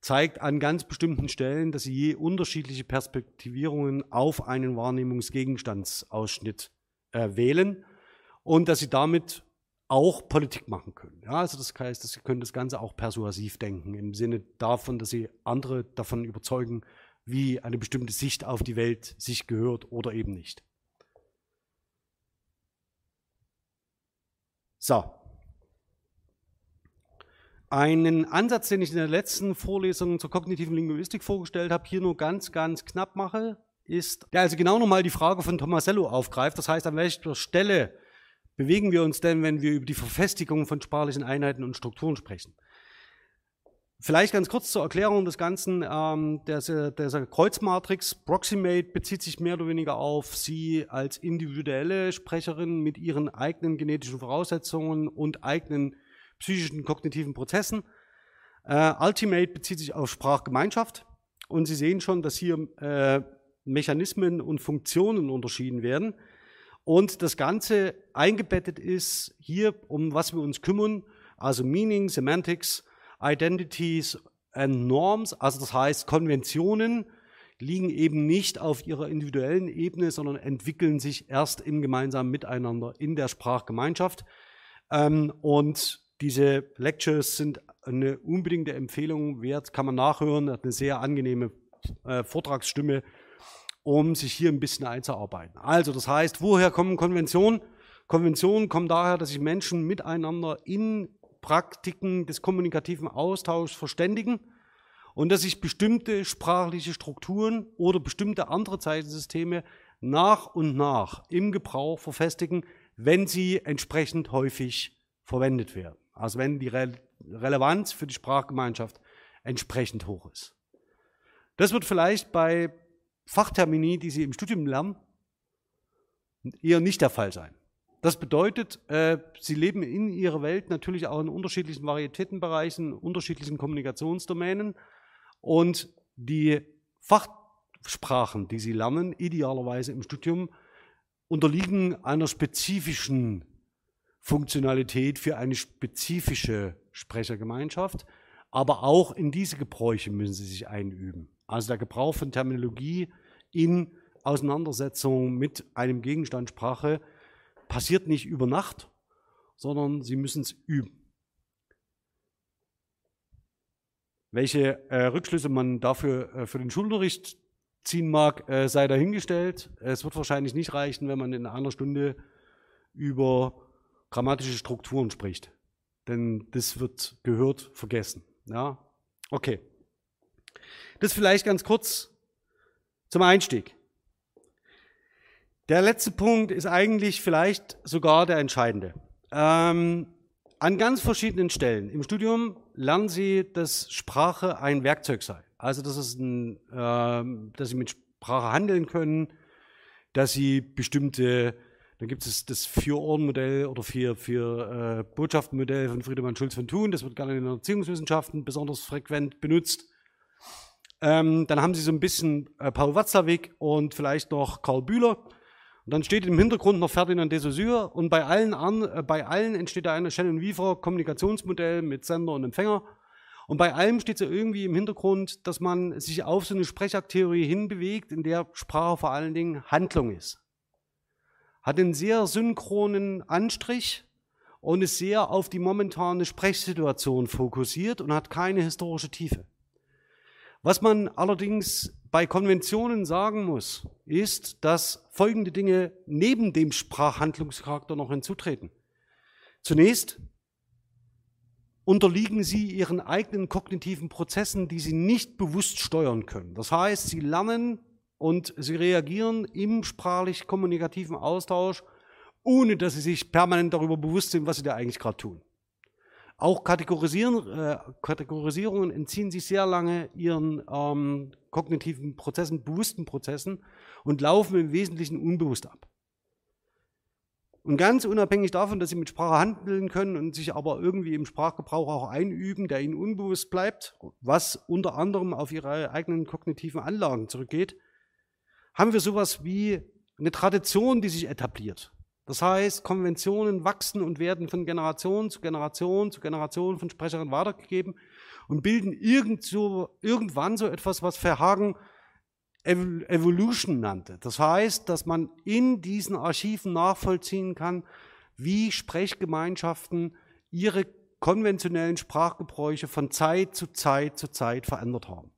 zeigt an ganz bestimmten Stellen, dass sie je unterschiedliche Perspektivierungen auf einen Wahrnehmungsgegenstandsausschnitt äh, wählen und dass sie damit auch Politik machen können. Ja, also das heißt, dass sie können das Ganze auch persuasiv denken, im Sinne davon, dass sie andere davon überzeugen, wie eine bestimmte Sicht auf die Welt sich gehört oder eben nicht. So. Einen Ansatz, den ich in der letzten Vorlesung zur kognitiven Linguistik vorgestellt habe, hier nur ganz, ganz knapp mache, ist, der also genau nochmal die Frage von Tomasello aufgreift. Das heißt, an welcher Stelle bewegen wir uns denn, wenn wir über die Verfestigung von sprachlichen Einheiten und Strukturen sprechen? Vielleicht ganz kurz zur Erklärung des Ganzen. Ähm, der, der Kreuzmatrix Proximate bezieht sich mehr oder weniger auf Sie als individuelle Sprecherin mit Ihren eigenen genetischen Voraussetzungen und eigenen psychischen kognitiven Prozessen. Äh, Ultimate bezieht sich auf Sprachgemeinschaft. Und Sie sehen schon, dass hier äh, Mechanismen und Funktionen unterschieden werden. Und das Ganze eingebettet ist hier, um was wir uns kümmern, also Meaning, Semantics, Identities and Norms, also das heißt Konventionen, liegen eben nicht auf ihrer individuellen Ebene, sondern entwickeln sich erst im gemeinsamen Miteinander in der Sprachgemeinschaft. Ähm, und diese Lectures sind eine unbedingte Empfehlung wert, kann man nachhören, hat eine sehr angenehme äh, Vortragsstimme, um sich hier ein bisschen einzuarbeiten. Also das heißt, woher kommen Konventionen? Konventionen kommen daher, dass sich Menschen miteinander in Praktiken des kommunikativen Austauschs verständigen und dass sich bestimmte sprachliche Strukturen oder bestimmte andere Zeichensysteme nach und nach im Gebrauch verfestigen, wenn sie entsprechend häufig verwendet werden. Also wenn die Re Relevanz für die Sprachgemeinschaft entsprechend hoch ist. Das wird vielleicht bei Fachtermini, die Sie im Studium lernen, eher nicht der Fall sein. Das bedeutet, äh, sie leben in ihrer Welt natürlich auch in unterschiedlichen Varietätenbereichen, unterschiedlichen Kommunikationsdomänen und die Fachsprachen, die sie lernen, idealerweise im Studium, unterliegen einer spezifischen Funktionalität für eine spezifische Sprechergemeinschaft, aber auch in diese Gebräuche müssen sie sich einüben. Also der Gebrauch von Terminologie in Auseinandersetzung mit einem Gegenstand Sprache passiert nicht über Nacht, sondern sie müssen es üben. Welche äh, Rückschlüsse man dafür äh, für den Schulunterricht ziehen mag, äh, sei dahingestellt. Es wird wahrscheinlich nicht reichen, wenn man in einer Stunde über grammatische Strukturen spricht. Denn das wird gehört vergessen. Ja? Okay. Das vielleicht ganz kurz zum Einstieg. Der letzte Punkt ist eigentlich vielleicht sogar der entscheidende. Ähm, an ganz verschiedenen Stellen im Studium lernen Sie, dass Sprache ein Werkzeug sei. Also, dass, es ein, äh, dass Sie mit Sprache handeln können, dass Sie bestimmte, dann gibt es das Vier-Ohren-Modell oder Vier-Vier-Botschaften-Modell äh, von Friedemann Schulz von Thun. Das wird gerne in den Erziehungswissenschaften besonders frequent benutzt. Ähm, dann haben Sie so ein bisschen äh, Paul Watzlawick und vielleicht noch Karl Bühler Und dann steht im Hintergrund noch Ferdinand de Saussure und bei allen, äh, bei allen entsteht da ein Shannon-Weaver-Kommunikationsmodell mit Sender und Empfänger. Und bei allem steht so irgendwie im Hintergrund, dass man sich auf so eine Sprechaktheorie hinbewegt, in der Sprache vor allen Dingen Handlung ist. Hat einen sehr synchronen Anstrich und ist sehr auf die momentane Sprechsituation fokussiert und hat keine historische Tiefe. Was man allerdings bei Konventionen sagen muss, ist, dass folgende Dinge neben dem Sprachhandlungscharakter noch hinzutreten. Zunächst unterliegen sie ihren eigenen kognitiven Prozessen, die sie nicht bewusst steuern können. Das heißt, sie lernen und sie reagieren im sprachlich-kommunikativen Austausch, ohne dass sie sich permanent darüber bewusst sind, was sie da eigentlich gerade tun. Auch Kategorisieren, äh, Kategorisierungen entziehen sich sehr lange ihren ähm, kognitiven Prozessen, bewussten Prozessen und laufen im Wesentlichen unbewusst ab. Und ganz unabhängig davon, dass sie mit Sprache handeln können und sich aber irgendwie im Sprachgebrauch auch einüben, der ihnen unbewusst bleibt, was unter anderem auf ihre eigenen kognitiven Anlagen zurückgeht, haben wir sowas wie eine Tradition, die sich etabliert. Das heißt, Konventionen wachsen und werden von Generation zu Generation zu Generation von Sprecherinnen weitergegeben und bilden irgend so, irgendwann so etwas, was Verhagen Evolution nannte. Das heißt, dass man in diesen Archiven nachvollziehen kann, wie Sprechgemeinschaften ihre konventionellen Sprachgebräuche von Zeit zu Zeit zu Zeit verändert haben.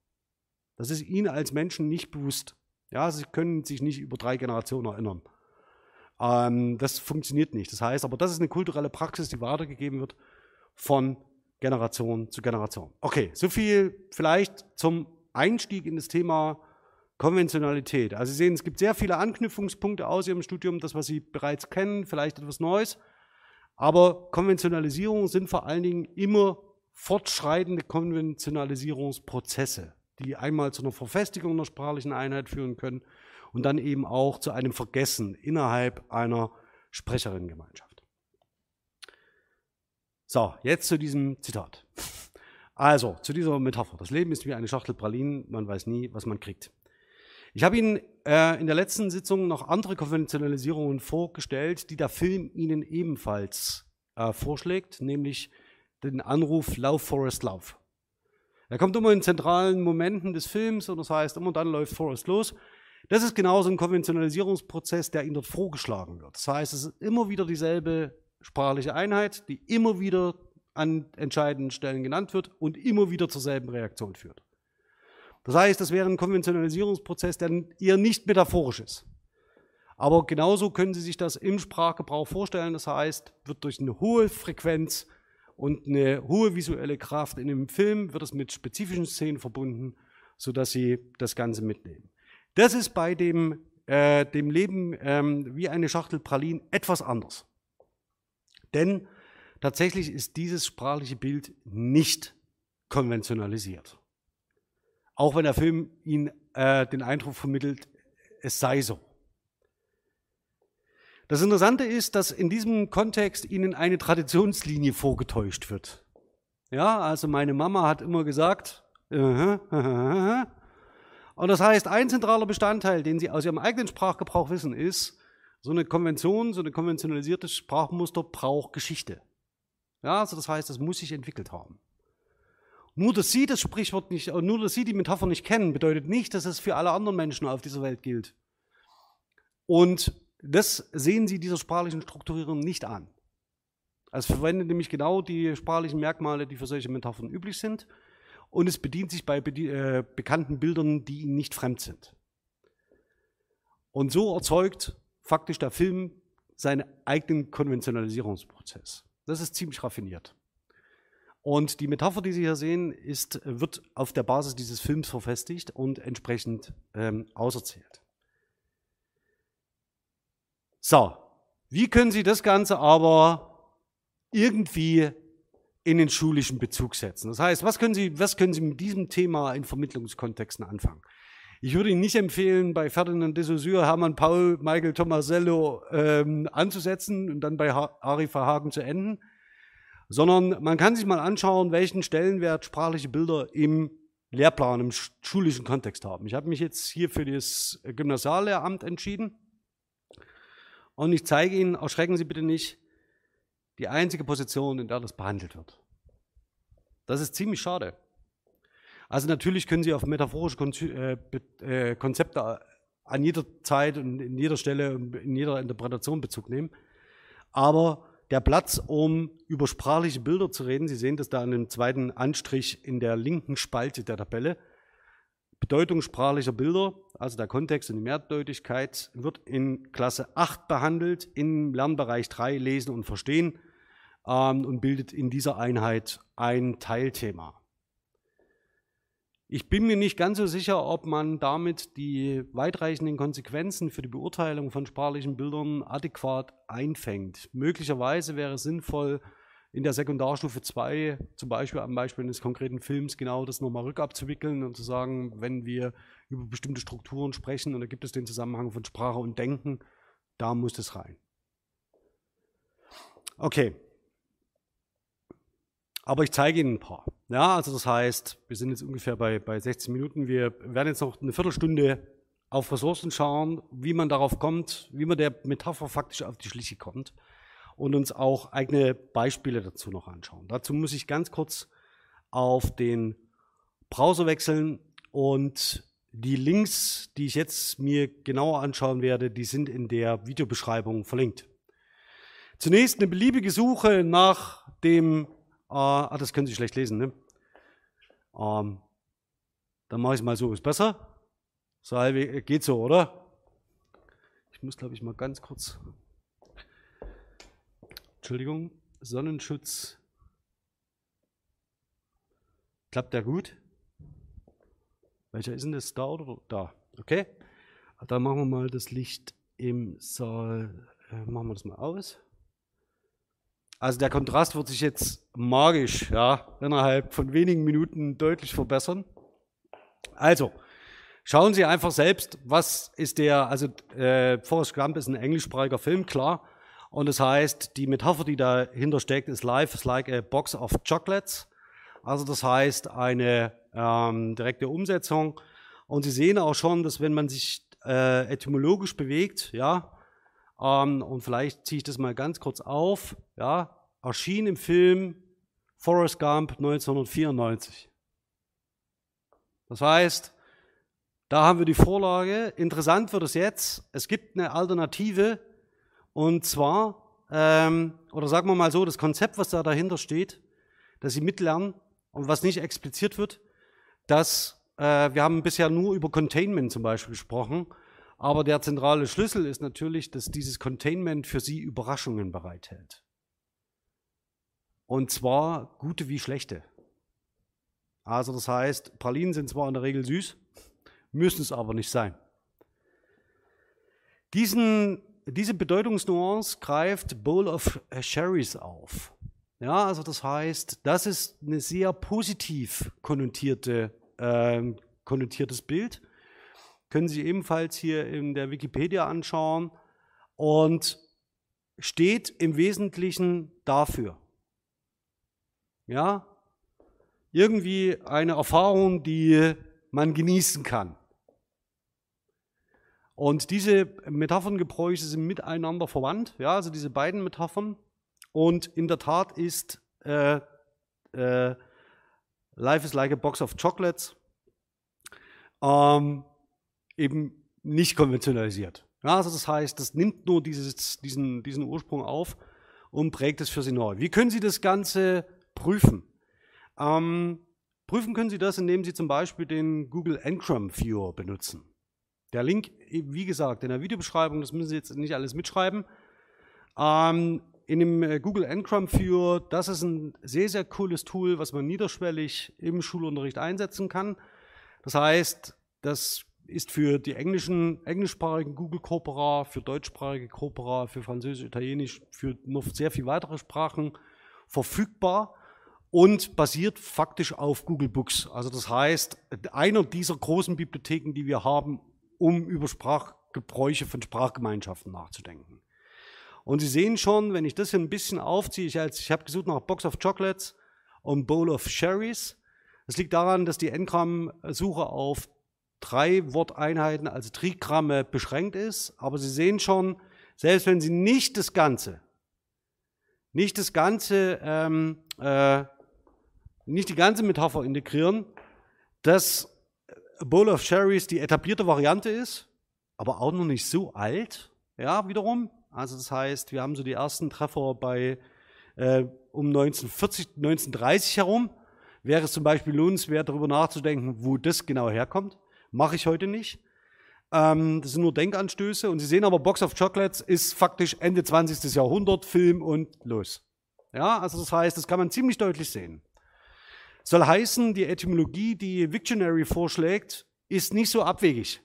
Das ist ihnen als Menschen nicht bewusst. Ja, sie können sich nicht über drei Generationen erinnern. Ähm, das funktioniert nicht. Das heißt aber, das ist eine kulturelle Praxis, die weitergegeben wird von Generation zu Generation. Okay, so viel vielleicht zum Einstieg in das Thema Konventionalität. Also Sie sehen, es gibt sehr viele Anknüpfungspunkte aus Ihrem Studium, das, was Sie bereits kennen, vielleicht etwas Neues. Aber Konventionalisierung sind vor allen Dingen immer fortschreitende Konventionalisierungsprozesse, die einmal zu einer Verfestigung der sprachlichen Einheit führen können und dann eben auch zu einem Vergessen innerhalb einer Sprecherinnengemeinschaft. So, jetzt zu diesem Zitat. Also, zu dieser Metapher. Das Leben ist wie eine Schachtel Pralinen, man weiß nie, was man kriegt. Ich habe Ihnen äh, in der letzten Sitzung noch andere Konventionalisierungen vorgestellt, die der Film Ihnen ebenfalls äh, vorschlägt, nämlich den Anruf Lauf, Forest, Lauf. Er kommt immer in zentralen Momenten des Films und das heißt, immer dann läuft Forest los. Das ist genauso ein Konventionalisierungsprozess, der Ihnen dort vorgeschlagen wird. Das heißt, es ist immer wieder dieselbe sprachliche Einheit, die immer wieder an entscheidenden Stellen genannt wird und immer wieder zur selben Reaktion führt. Das heißt, das wäre ein Konventionalisierungsprozess, der eher nicht metaphorisch ist. Aber genauso können Sie sich das im Sprachgebrauch vorstellen. Das heißt, wird durch eine hohe Frequenz und eine hohe visuelle Kraft in dem Film, wird es mit spezifischen Szenen verbunden, sodass Sie das Ganze mitnehmen. Das ist bei dem, äh, dem Leben ähm, wie eine Schachtel Pralin etwas anders. Denn tatsächlich ist dieses sprachliche Bild nicht konventionalisiert. Auch wenn der Film Ihnen äh, den Eindruck vermittelt, es sei so. Das Interessante ist, dass in diesem Kontext Ihnen eine Traditionslinie vorgetäuscht wird. Ja, also meine Mama hat immer gesagt, uh -huh, uh -huh, und das heißt, ein zentraler Bestandteil, den Sie aus Ihrem eigenen Sprachgebrauch wissen, ist, so eine Konvention, so ein konventionalisiertes Sprachmuster braucht Geschichte. Ja, also das heißt, das muss sich entwickelt haben. Nur, dass Sie das Sprichwort nicht, nur, dass Sie die Metapher nicht kennen, bedeutet nicht, dass es für alle anderen Menschen auf dieser Welt gilt. Und das sehen Sie dieser sprachlichen Strukturierung nicht an. Es verwendet nämlich genau die sprachlichen Merkmale, die für solche Metaphern üblich sind und es bedient sich bei äh, bekannten Bildern, die ihnen nicht fremd sind. Und so erzeugt faktisch der Film seinen eigenen Konventionalisierungsprozess. Das ist ziemlich raffiniert. Und die Metapher, die Sie hier sehen, ist, wird auf der Basis dieses Films verfestigt und entsprechend ähm, auserzählt. So, wie können Sie das Ganze aber irgendwie in den schulischen Bezug setzen. Das heißt, was können Sie, was können Sie mit diesem Thema in Vermittlungskontexten anfangen? Ich würde Ihnen nicht empfehlen, bei Ferdinand de Saussure, Hermann Paul, Michael Tomasello ähm, anzusetzen und dann bei Ari Verhagen zu enden, sondern man kann sich mal anschauen, welchen Stellenwert sprachliche Bilder im Lehrplan, im schulischen Kontext haben. Ich habe mich jetzt hier für das Gymnasiallehramt entschieden. Und ich zeige Ihnen, erschrecken Sie bitte nicht, die einzige Position, in der das behandelt wird. Das ist ziemlich schade. Also natürlich können Sie auf metaphorische äh, äh, Konzepte an jeder Zeit und in jeder Stelle und in jeder Interpretation Bezug nehmen. Aber der Platz, um über sprachliche Bilder zu reden, Sie sehen das da an dem zweiten Anstrich in der linken Spalte der Tabelle, Bedeutung sprachlicher Bilder, also der Kontext und die Mehrdeutigkeit, wird in Klasse 8 behandelt, im Lernbereich 3 Lesen und Verstehen ähm, und bildet in dieser Einheit ein Teilthema. Ich bin mir nicht ganz so sicher, ob man damit die weitreichenden Konsequenzen für die Beurteilung von sprachlichen Bildern adäquat einfängt. Möglicherweise wäre es sinnvoll, in der Sekundarstufe 2, zum Beispiel am Beispiel eines konkreten Films, genau das nochmal rückabzuwickeln und zu sagen, wenn wir über bestimmte Strukturen sprechen und da gibt es den Zusammenhang von Sprache und Denken, da muss das rein. Okay, aber ich zeige Ihnen ein paar. Ja, also das heißt, wir sind jetzt ungefähr bei, bei 16 Minuten. Wir werden jetzt noch eine Viertelstunde auf Ressourcen schauen, wie man darauf kommt, wie man der Metapher faktisch auf die Schliche kommt und uns auch eigene Beispiele dazu noch anschauen. Dazu muss ich ganz kurz auf den Browser wechseln und die Links, die ich jetzt mir genauer anschauen werde, die sind in der Videobeschreibung verlinkt. Zunächst eine beliebige Suche nach dem ah, das können Sie schlecht lesen, ne? Ähm, dann mache ich es mal so. Ist besser? Salve, geht so, oder? Ich muss, glaube ich, mal ganz kurz. Entschuldigung. Sonnenschutz. Klappt der gut? Welcher ist denn das? Da oder da? Okay. Dann machen wir mal das Licht im Saal. Äh, machen wir das mal aus. Also der Kontrast wird sich jetzt magisch, ja, innerhalb von wenigen Minuten deutlich verbessern. Also, schauen Sie einfach selbst, was ist der, also äh, Forrest Gump ist ein englischsprachiger Film, klar. Und das heißt, die Metapher, die dahinter steckt, ist Life is like a box of chocolates. Also das heißt, eine ähm, direkte Umsetzung. Und Sie sehen auch schon, dass wenn man sich äh, etymologisch bewegt, ja, ähm, und vielleicht ziehe ich das mal ganz kurz auf. Ja, erschien im Film Forrest Gump 1994. Das heißt, da haben wir die Vorlage. Interessant wird es jetzt. Es gibt eine Alternative. Und zwar, ähm, oder sagen wir mal so, das Konzept, was da dahinter steht, dass Sie mitlernen und was nicht expliziert wird, dass äh, wir haben bisher nur über Containment zum Beispiel gesprochen. Aber der zentrale Schlüssel ist natürlich, dass dieses Containment für Sie Überraschungen bereithält. Und zwar gute wie schlechte. Also das heißt, Pralinen sind zwar in der Regel süß, müssen es aber nicht sein. Diesen, diese Bedeutungsnuance greift Bowl of Sherries auf. Ja, also das heißt, das ist ein sehr positiv konnotierte, äh, konnotiertes Bild können Sie ebenfalls hier in der Wikipedia anschauen und steht im Wesentlichen dafür. Ja, irgendwie eine Erfahrung, die man genießen kann. Und diese Metapherngebräuche sind miteinander verwandt, ja, also diese beiden Metaphern. Und in der Tat ist äh, äh, Life is like a box of chocolates. Ähm, eben nicht konventionalisiert. Ja, also das heißt, das nimmt nur dieses, diesen, diesen Ursprung auf und prägt es für Sie neu. Wie können Sie das Ganze prüfen? Ähm, prüfen können Sie das, indem Sie zum Beispiel den Google Encrom Viewer benutzen. Der Link, wie gesagt, in der Videobeschreibung, das müssen Sie jetzt nicht alles mitschreiben. Ähm, in dem äh, Google Encrom Viewer, das ist ein sehr, sehr cooles Tool, was man niederschwellig im Schulunterricht einsetzen kann. Das heißt, das ist für die englischen, englischsprachigen Google Corpora, für deutschsprachige Corpora, für Französisch, Italienisch, für noch sehr viele weitere Sprachen verfügbar und basiert faktisch auf Google Books. Also das heißt, einer dieser großen Bibliotheken, die wir haben, um über Sprachgebräuche von Sprachgemeinschaften nachzudenken. Und Sie sehen schon, wenn ich das hier ein bisschen aufziehe, ich, ich habe gesucht nach Box of Chocolates und Bowl of Cherries. Das liegt daran, dass die Ngram-Suche auf drei Worteinheiten, also Trigramme, beschränkt ist. Aber Sie sehen schon, selbst wenn sie nicht das Ganze, nicht das Ganze, ähm, äh, nicht die ganze Metapher integrieren, dass Bowl of Cherries die etablierte Variante ist, aber auch noch nicht so alt, ja, wiederum. Also das heißt, wir haben so die ersten Treffer bei äh, um 1940, 1930 herum. Wäre es zum Beispiel lohnenswert, darüber nachzudenken, wo das genau herkommt. Mache ich heute nicht. Ähm, das sind nur Denkanstöße. Und Sie sehen aber, Box of Chocolates ist faktisch Ende 20. Jahrhundert, Film und los. Ja, also das heißt, das kann man ziemlich deutlich sehen. Soll heißen, die Etymologie, die Victionary vorschlägt, ist nicht so abwegig.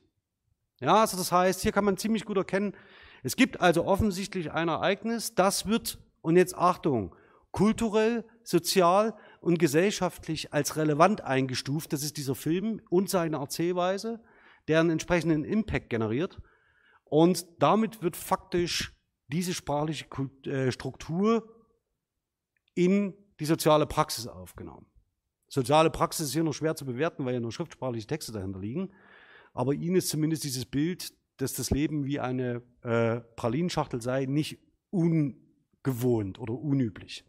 Ja, also das heißt, hier kann man ziemlich gut erkennen, es gibt also offensichtlich ein Ereignis, das wird, und jetzt Achtung, kulturell, sozial und gesellschaftlich als relevant eingestuft. Das ist dieser Film und seine Erzählweise, der einen entsprechenden Impact generiert. Und damit wird faktisch diese sprachliche äh, Struktur in die soziale Praxis aufgenommen. Soziale Praxis ist hier noch schwer zu bewerten, weil ja nur schriftsprachliche Texte dahinter liegen. Aber Ihnen ist zumindest dieses Bild, dass das Leben wie eine äh, Pralinschachtel sei, nicht ungewohnt oder unüblich.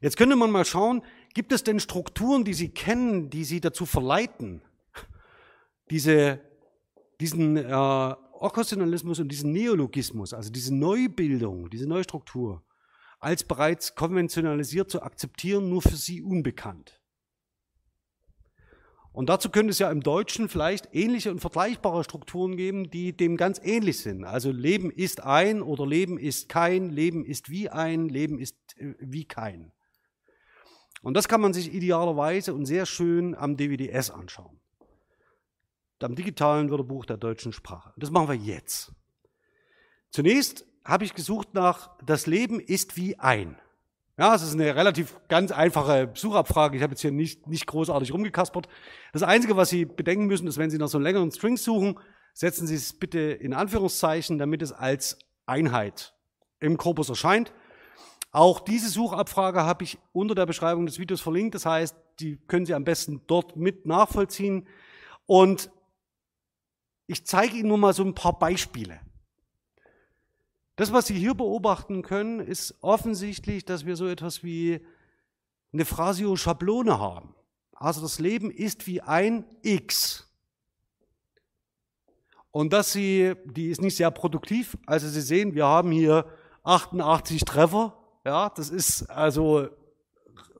Jetzt könnte man mal schauen, gibt es denn Strukturen, die Sie kennen, die Sie dazu verleiten, diese, diesen äh, Okkasionalismus und diesen Neologismus, also diese Neubildung, diese Neustruktur, als bereits konventionalisiert zu akzeptieren, nur für Sie unbekannt? Und dazu könnte es ja im Deutschen vielleicht ähnliche und vergleichbare Strukturen geben, die dem ganz ähnlich sind. Also Leben ist ein oder Leben ist kein, Leben ist wie ein, Leben ist äh, wie kein. Und das kann man sich idealerweise und sehr schön am DWDS anschauen. Am digitalen Wörterbuch der deutschen Sprache. Das machen wir jetzt. Zunächst habe ich gesucht nach, das Leben ist wie ein. Ja, es ist eine relativ ganz einfache Suchabfrage. Ich habe jetzt hier nicht, nicht großartig rumgekaspert. Das Einzige, was Sie bedenken müssen, ist, wenn Sie nach so längeren Strings suchen, setzen Sie es bitte in Anführungszeichen, damit es als Einheit im Korpus erscheint. Auch diese Suchabfrage habe ich unter der Beschreibung des Videos verlinkt. Das heißt, die können Sie am besten dort mit nachvollziehen. Und ich zeige Ihnen nur mal so ein paar Beispiele. Das, was Sie hier beobachten können, ist offensichtlich, dass wir so etwas wie eine Phrasio-Schablone haben. Also das Leben ist wie ein X. Und dass Sie, die ist nicht sehr produktiv. Also Sie sehen, wir haben hier 88 Treffer. Ja, das ist also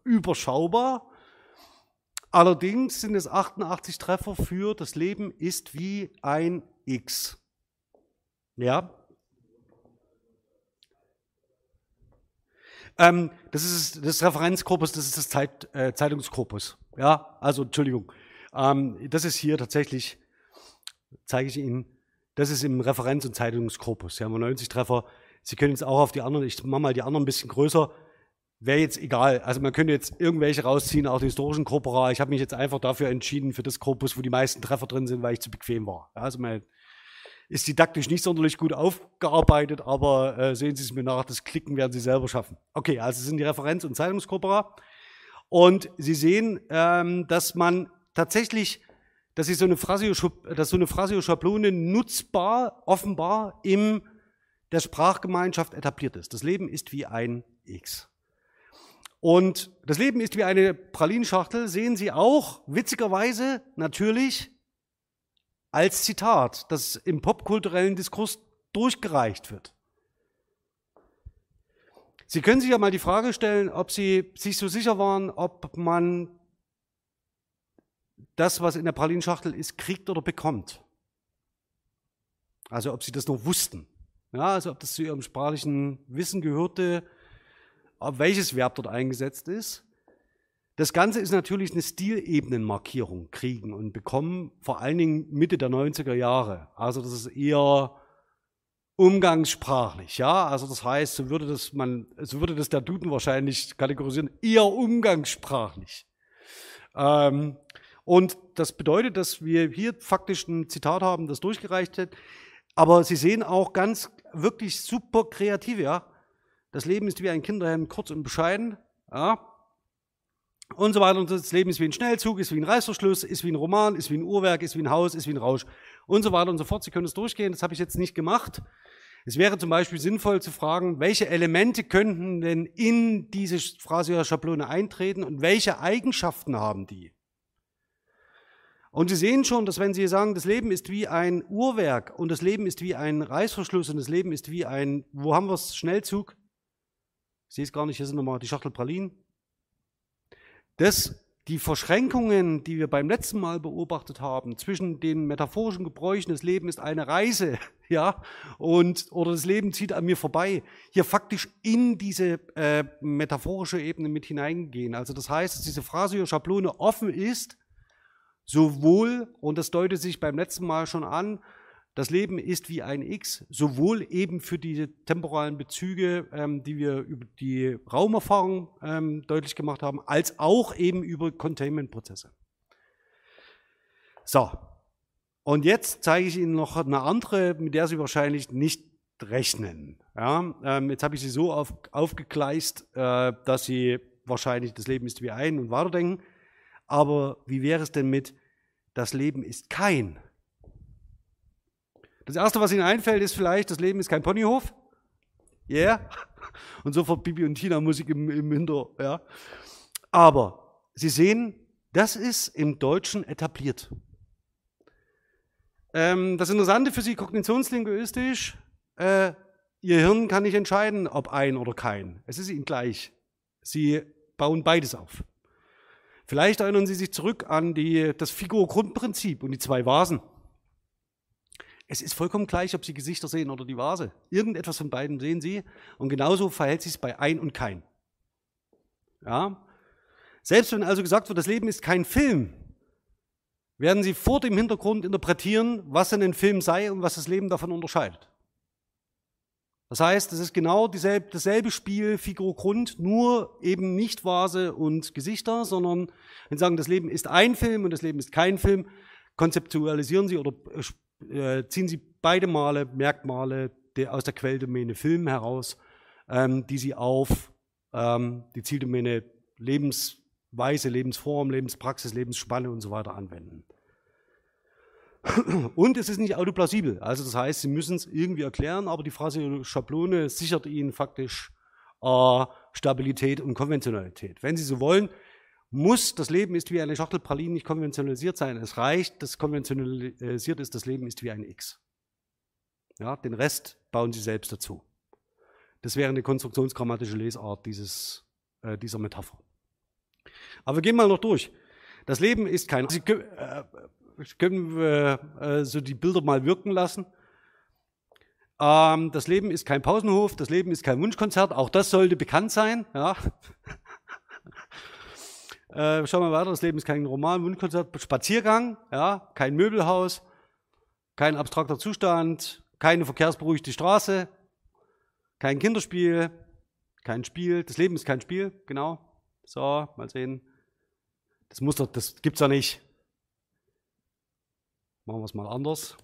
überschaubar. Allerdings sind es 88 Treffer für das Leben ist wie ein X. Ja, Ähm, das ist das Referenzkorpus, das ist das Zeit, äh, Zeitungskorpus. Ja, also Entschuldigung. Ähm, das ist hier tatsächlich, zeige ich Ihnen, das ist im Referenz- und Zeitungskorpus. Hier haben wir 90 Treffer. Sie können jetzt auch auf die anderen, ich mache mal die anderen ein bisschen größer. Wäre jetzt egal. Also man könnte jetzt irgendwelche rausziehen, auch die historischen Korpora. Ich habe mich jetzt einfach dafür entschieden, für das Korpus, wo die meisten Treffer drin sind, weil ich zu bequem war. Also man ist didaktisch nicht sonderlich gut aufgearbeitet, aber äh, sehen Sie es mir nach, das Klicken werden Sie selber schaffen. Okay, also sind die Referenz- und Zeitungskopera. Und Sie sehen, ähm, dass man tatsächlich, dass, so eine Phrasio, dass so eine Phrasio-Schablone nutzbar, offenbar in der Sprachgemeinschaft etabliert ist. Das Leben ist wie ein X. Und das Leben ist wie eine Pralinschachtel, sehen Sie auch, witzigerweise natürlich, als Zitat, das im popkulturellen Diskurs durchgereicht wird. Sie können sich ja mal die Frage stellen, ob Sie sich so sicher waren, ob man das, was in der Pralinschachtel ist, kriegt oder bekommt. Also ob Sie das noch wussten. Ja, also ob das zu Ihrem sprachlichen Wissen gehörte, ob welches Verb dort eingesetzt ist. Das Ganze ist natürlich eine Stilebenenmarkierung, kriegen und bekommen vor allen Dingen Mitte der 90er Jahre. Also das ist eher umgangssprachlich, ja. Also das heißt, so würde das man, so würde das der Duden wahrscheinlich kategorisieren, eher umgangssprachlich. Ähm, und das bedeutet, dass wir hier faktisch ein Zitat haben, das durchgereicht wird. Aber Sie sehen auch ganz wirklich super kreativ, ja. Das Leben ist wie ein Kinderhelm, kurz und bescheiden, ja und so weiter. Und das Leben ist wie ein Schnellzug, ist wie ein Reißverschluss, ist wie ein Roman, ist wie ein Uhrwerk, ist wie ein Haus, ist wie ein Rausch und so weiter und so fort. Sie können es durchgehen, das habe ich jetzt nicht gemacht. Es wäre zum Beispiel sinnvoll zu fragen, welche Elemente könnten denn in diese Phrasio-Schablone eintreten und welche Eigenschaften haben die? Und Sie sehen schon, dass wenn Sie sagen, das Leben ist wie ein Uhrwerk und das Leben ist wie ein Reißverschluss und das Leben ist wie ein, wo haben wir es, Schnellzug? Ich sehe es gar nicht, hier sind nochmal die Schachtel Pralinen. Das, die Verschränkungen, die wir beim letzten Mal beobachtet haben, zwischen den metaphorischen Gebräuchen, das Leben ist eine Reise, ja, und, oder das Leben zieht an mir vorbei, hier faktisch in diese äh, metaphorische Ebene mit hineingehen. Also das heißt, dass diese Phrasio-Schablone offen ist, sowohl, und das deutet sich beim letzten Mal schon an, das Leben ist wie ein X, sowohl eben für diese temporalen Bezüge, ähm, die wir über die Raumerfahrung ähm, deutlich gemacht haben, als auch eben über Containment-Prozesse. So, und jetzt zeige ich Ihnen noch eine andere, mit der Sie wahrscheinlich nicht rechnen. Ja, ähm, jetzt habe ich Sie so auf, aufgegleist, äh, dass Sie wahrscheinlich das Leben ist wie ein und weiterdenken. Aber wie wäre es denn mit, das Leben ist kein? Das Erste, was Ihnen einfällt, ist vielleicht, das Leben ist kein Ponyhof. Yeah. Und sofort Bibi und Tina Musik im, im Hinter. Ja. Aber Sie sehen, das ist im Deutschen etabliert. Ähm, das Interessante für Sie, kognitionslinguistisch, äh, Ihr Hirn kann nicht entscheiden, ob ein oder kein. Es ist Ihnen gleich. Sie bauen beides auf. Vielleicht erinnern Sie sich zurück an die, das Figur-Grundprinzip und die zwei Vasen. Es ist vollkommen gleich, ob Sie Gesichter sehen oder die Vase. Irgendetwas von beiden sehen Sie. Und genauso verhält sich es bei ein und kein. Ja? Selbst wenn also gesagt wird, das Leben ist kein Film, werden Sie vor dem Hintergrund interpretieren, was denn ein Film sei und was das Leben davon unterscheidet. Das heißt, es ist genau dieselbe, dasselbe Spiel, Figur Grund, nur eben nicht Vase und Gesichter, sondern wenn Sie sagen, das Leben ist ein Film und das Leben ist kein Film, konzeptualisieren Sie oder äh, ziehen Sie beide Male Merkmale der, aus der Quelldomäne Film heraus, ähm, die Sie auf ähm, die Zieldomäne Lebensweise, Lebensform, Lebenspraxis, Lebensspanne und so weiter anwenden. Und es ist nicht autoplausibel. Also das heißt, Sie müssen es irgendwie erklären, aber die Phrase Schablone sichert Ihnen faktisch äh, Stabilität und Konventionalität. Wenn Sie so wollen, muss das Leben ist wie eine Schachtel Pralinen nicht konventionalisiert sein. Es reicht, dass konventionalisiert ist, das Leben ist wie ein X. Ja, den Rest bauen Sie selbst dazu. Das wäre eine konstruktionsgrammatische Lesart dieses, äh, dieser Metapher. Aber wir gehen mal noch durch. Das Leben ist kein. Sie, äh, können wir äh, so die Bilder mal wirken lassen. Ähm, das Leben ist kein Pausenhof, das Leben ist kein Wunschkonzert, auch das sollte bekannt sein. Ja. äh, schauen wir weiter, das Leben ist kein Roman, Wunschkonzert, Spaziergang, ja, kein Möbelhaus, kein abstrakter Zustand, keine verkehrsberuhigte Straße, kein Kinderspiel, kein Spiel, das Leben ist kein Spiel, genau. So, mal sehen. Das Muster, das gibt's ja nicht. Machen wir es mal anders.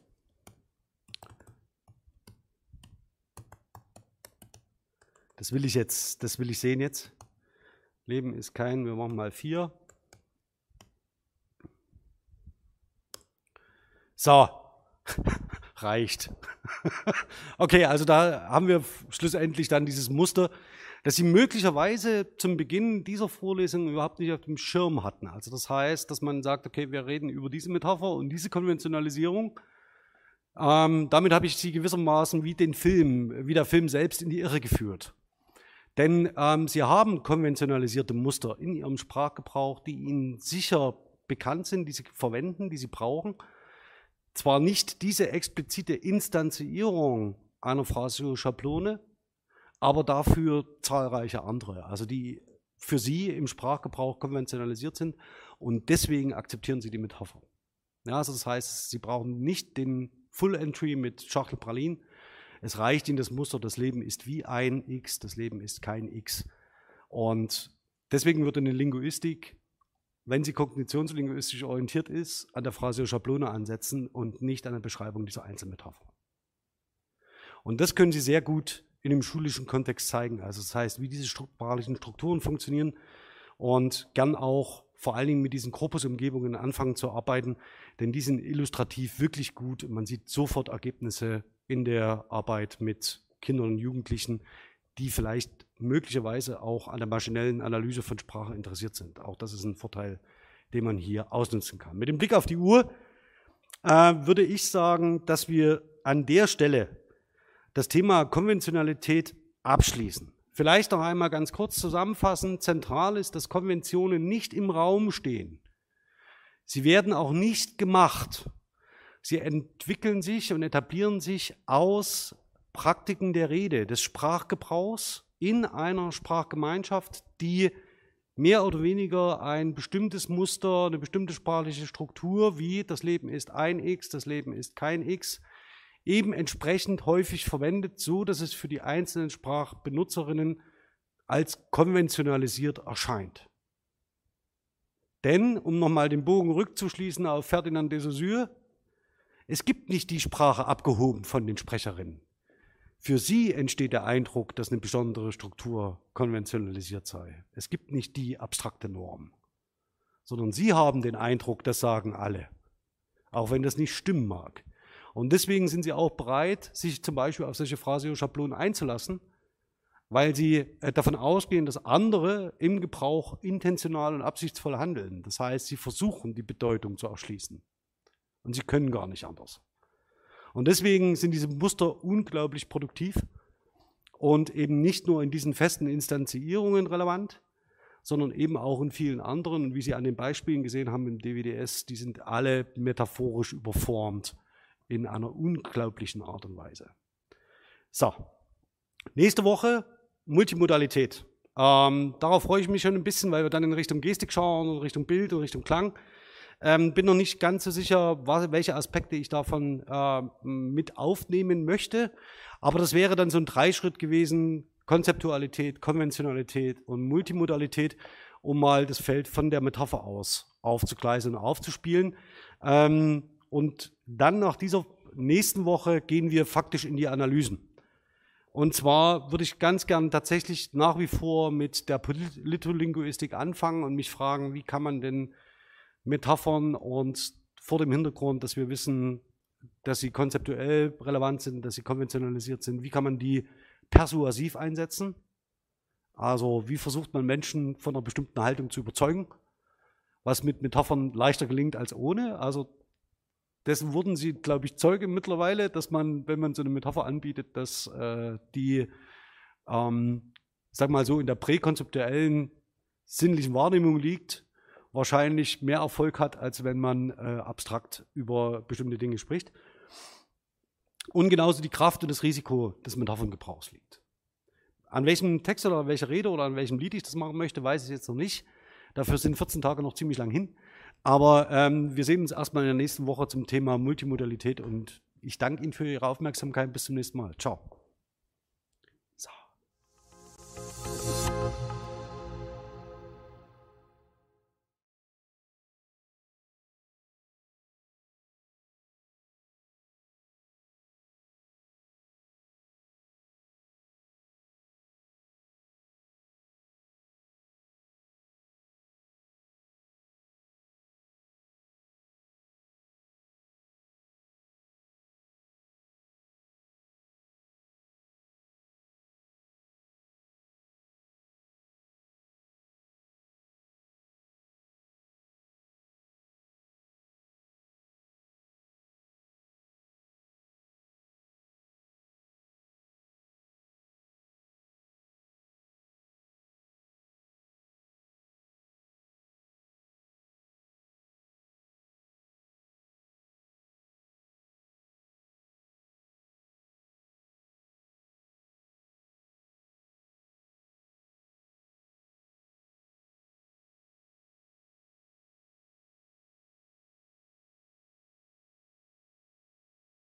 Das will ich jetzt, das will ich sehen jetzt. Leben ist kein, wir machen mal vier. So, reicht. okay, also da haben wir schlussendlich dann dieses Muster, dass sie möglicherweise zum Beginn dieser Vorlesung überhaupt nicht auf dem Schirm hatten. Also das heißt, dass man sagt, okay, wir reden über diese Metapher und diese Konventionalisierung. Ähm, damit habe ich sie gewissermaßen wie den Film, wie der Film selbst in die Irre geführt. Denn ähm, sie haben konventionalisierte Muster in ihrem Sprachgebrauch, die ihnen sicher bekannt sind, die sie verwenden, die sie brauchen. Zwar nicht diese explizite Instanzierung einer Phrasio-Schablone, aber dafür zahlreiche andere, also die für sie im Sprachgebrauch konventionalisiert sind und deswegen akzeptieren sie die Metapher. Ja, also das heißt, sie brauchen nicht den Full Entry mit Schachtel Pralin. Es reicht ihnen das Muster, das Leben ist wie ein X, das Leben ist kein X. Und deswegen wird eine Linguistik, wenn sie kognitionslinguistisch orientiert ist, an der Phrase Schablone ansetzen und nicht an der Beschreibung dieser Einzelmetapher. Und das können Sie sehr gut in dem schulischen Kontext zeigen. Also das heißt, wie diese sprachlichen Strukturen funktionieren und gern auch vor allen Dingen mit diesen Korpusumgebungen anfangen zu arbeiten, denn die sind illustrativ wirklich gut. Man sieht sofort Ergebnisse in der Arbeit mit Kindern und Jugendlichen, die vielleicht möglicherweise auch an der maschinellen Analyse von Sprache interessiert sind. Auch das ist ein Vorteil, den man hier ausnutzen kann. Mit dem Blick auf die Uhr äh, würde ich sagen, dass wir an der Stelle das Thema Konventionalität abschließen. Vielleicht noch einmal ganz kurz zusammenfassen. Zentral ist, dass Konventionen nicht im Raum stehen. Sie werden auch nicht gemacht. Sie entwickeln sich und etablieren sich aus Praktiken der Rede, des Sprachgebrauchs in einer Sprachgemeinschaft, die mehr oder weniger ein bestimmtes Muster, eine bestimmte sprachliche Struktur, wie das Leben ist ein X, das Leben ist kein X, eben entsprechend häufig verwendet, so dass es für die einzelnen Sprachbenutzerinnen als konventionalisiert erscheint. Denn, um nochmal den Bogen rückzuschließen auf Ferdinand de Saussure, es gibt nicht die Sprache abgehoben von den Sprecherinnen. Für sie entsteht der Eindruck, dass eine besondere Struktur konventionalisiert sei. Es gibt nicht die abstrakte Norm, sondern sie haben den Eindruck, das sagen alle, auch wenn das nicht stimmen mag. Und deswegen sind sie auch bereit, sich zum Beispiel auf solche Phrasio-Schablonen einzulassen, weil sie äh, davon ausgehen, dass andere im Gebrauch intentional und absichtsvoll handeln. Das heißt, sie versuchen, die Bedeutung zu erschließen. Und sie können gar nicht anders. Und deswegen sind diese Muster unglaublich produktiv und eben nicht nur in diesen festen Instanzierungen relevant, sondern eben auch in vielen anderen. Und wie Sie an den Beispielen gesehen haben im DWDS, die sind alle metaphorisch überformt in einer unglaublichen Art und Weise. So, nächste Woche Multimodalität. Ähm, darauf freue ich mich schon ein bisschen, weil wir dann in Richtung Gestik schauen, in Richtung Bild und Richtung Klang. Ähm, bin noch nicht ganz so sicher, was, welche Aspekte ich davon äh, mit aufnehmen möchte. Aber das wäre dann so ein Dreischritt gewesen, Konzeptualität, Konventionalität und Multimodalität, um mal das Feld von der Metapher aus aufzugleisen und aufzuspielen. Ähm, und dann nach dieser nächsten Woche gehen wir faktisch in die Analysen. Und zwar würde ich ganz gern tatsächlich nach wie vor mit der Politolinguistik anfangen und mich fragen, wie kann man denn Metaphern und vor dem Hintergrund, dass wir wissen, dass sie konzeptuell relevant sind, dass sie konventionalisiert sind, wie kann man die persuasiv einsetzen? Also wie versucht man Menschen von einer bestimmten Haltung zu überzeugen, was mit Metaphern leichter gelingt als ohne. Also dessen wurden sie, glaube ich, Zeuge mittlerweile, dass man, wenn man so eine Metapher anbietet, dass äh, die, ähm, sag mal so, in der präkonzeptuellen sinnlichen Wahrnehmung liegt wahrscheinlich mehr Erfolg hat, als wenn man äh, abstrakt über bestimmte Dinge spricht. Und genauso die Kraft und das Risiko des Metapherngebrauchs liegt. An welchem Text oder an welcher Rede oder an welchem Lied ich das machen möchte, weiß ich jetzt noch nicht. Dafür sind 14 Tage noch ziemlich lang hin. Aber ähm, wir sehen uns erstmal in der nächsten Woche zum Thema Multimodalität und ich danke Ihnen für Ihre Aufmerksamkeit. Bis zum nächsten Mal. Ciao.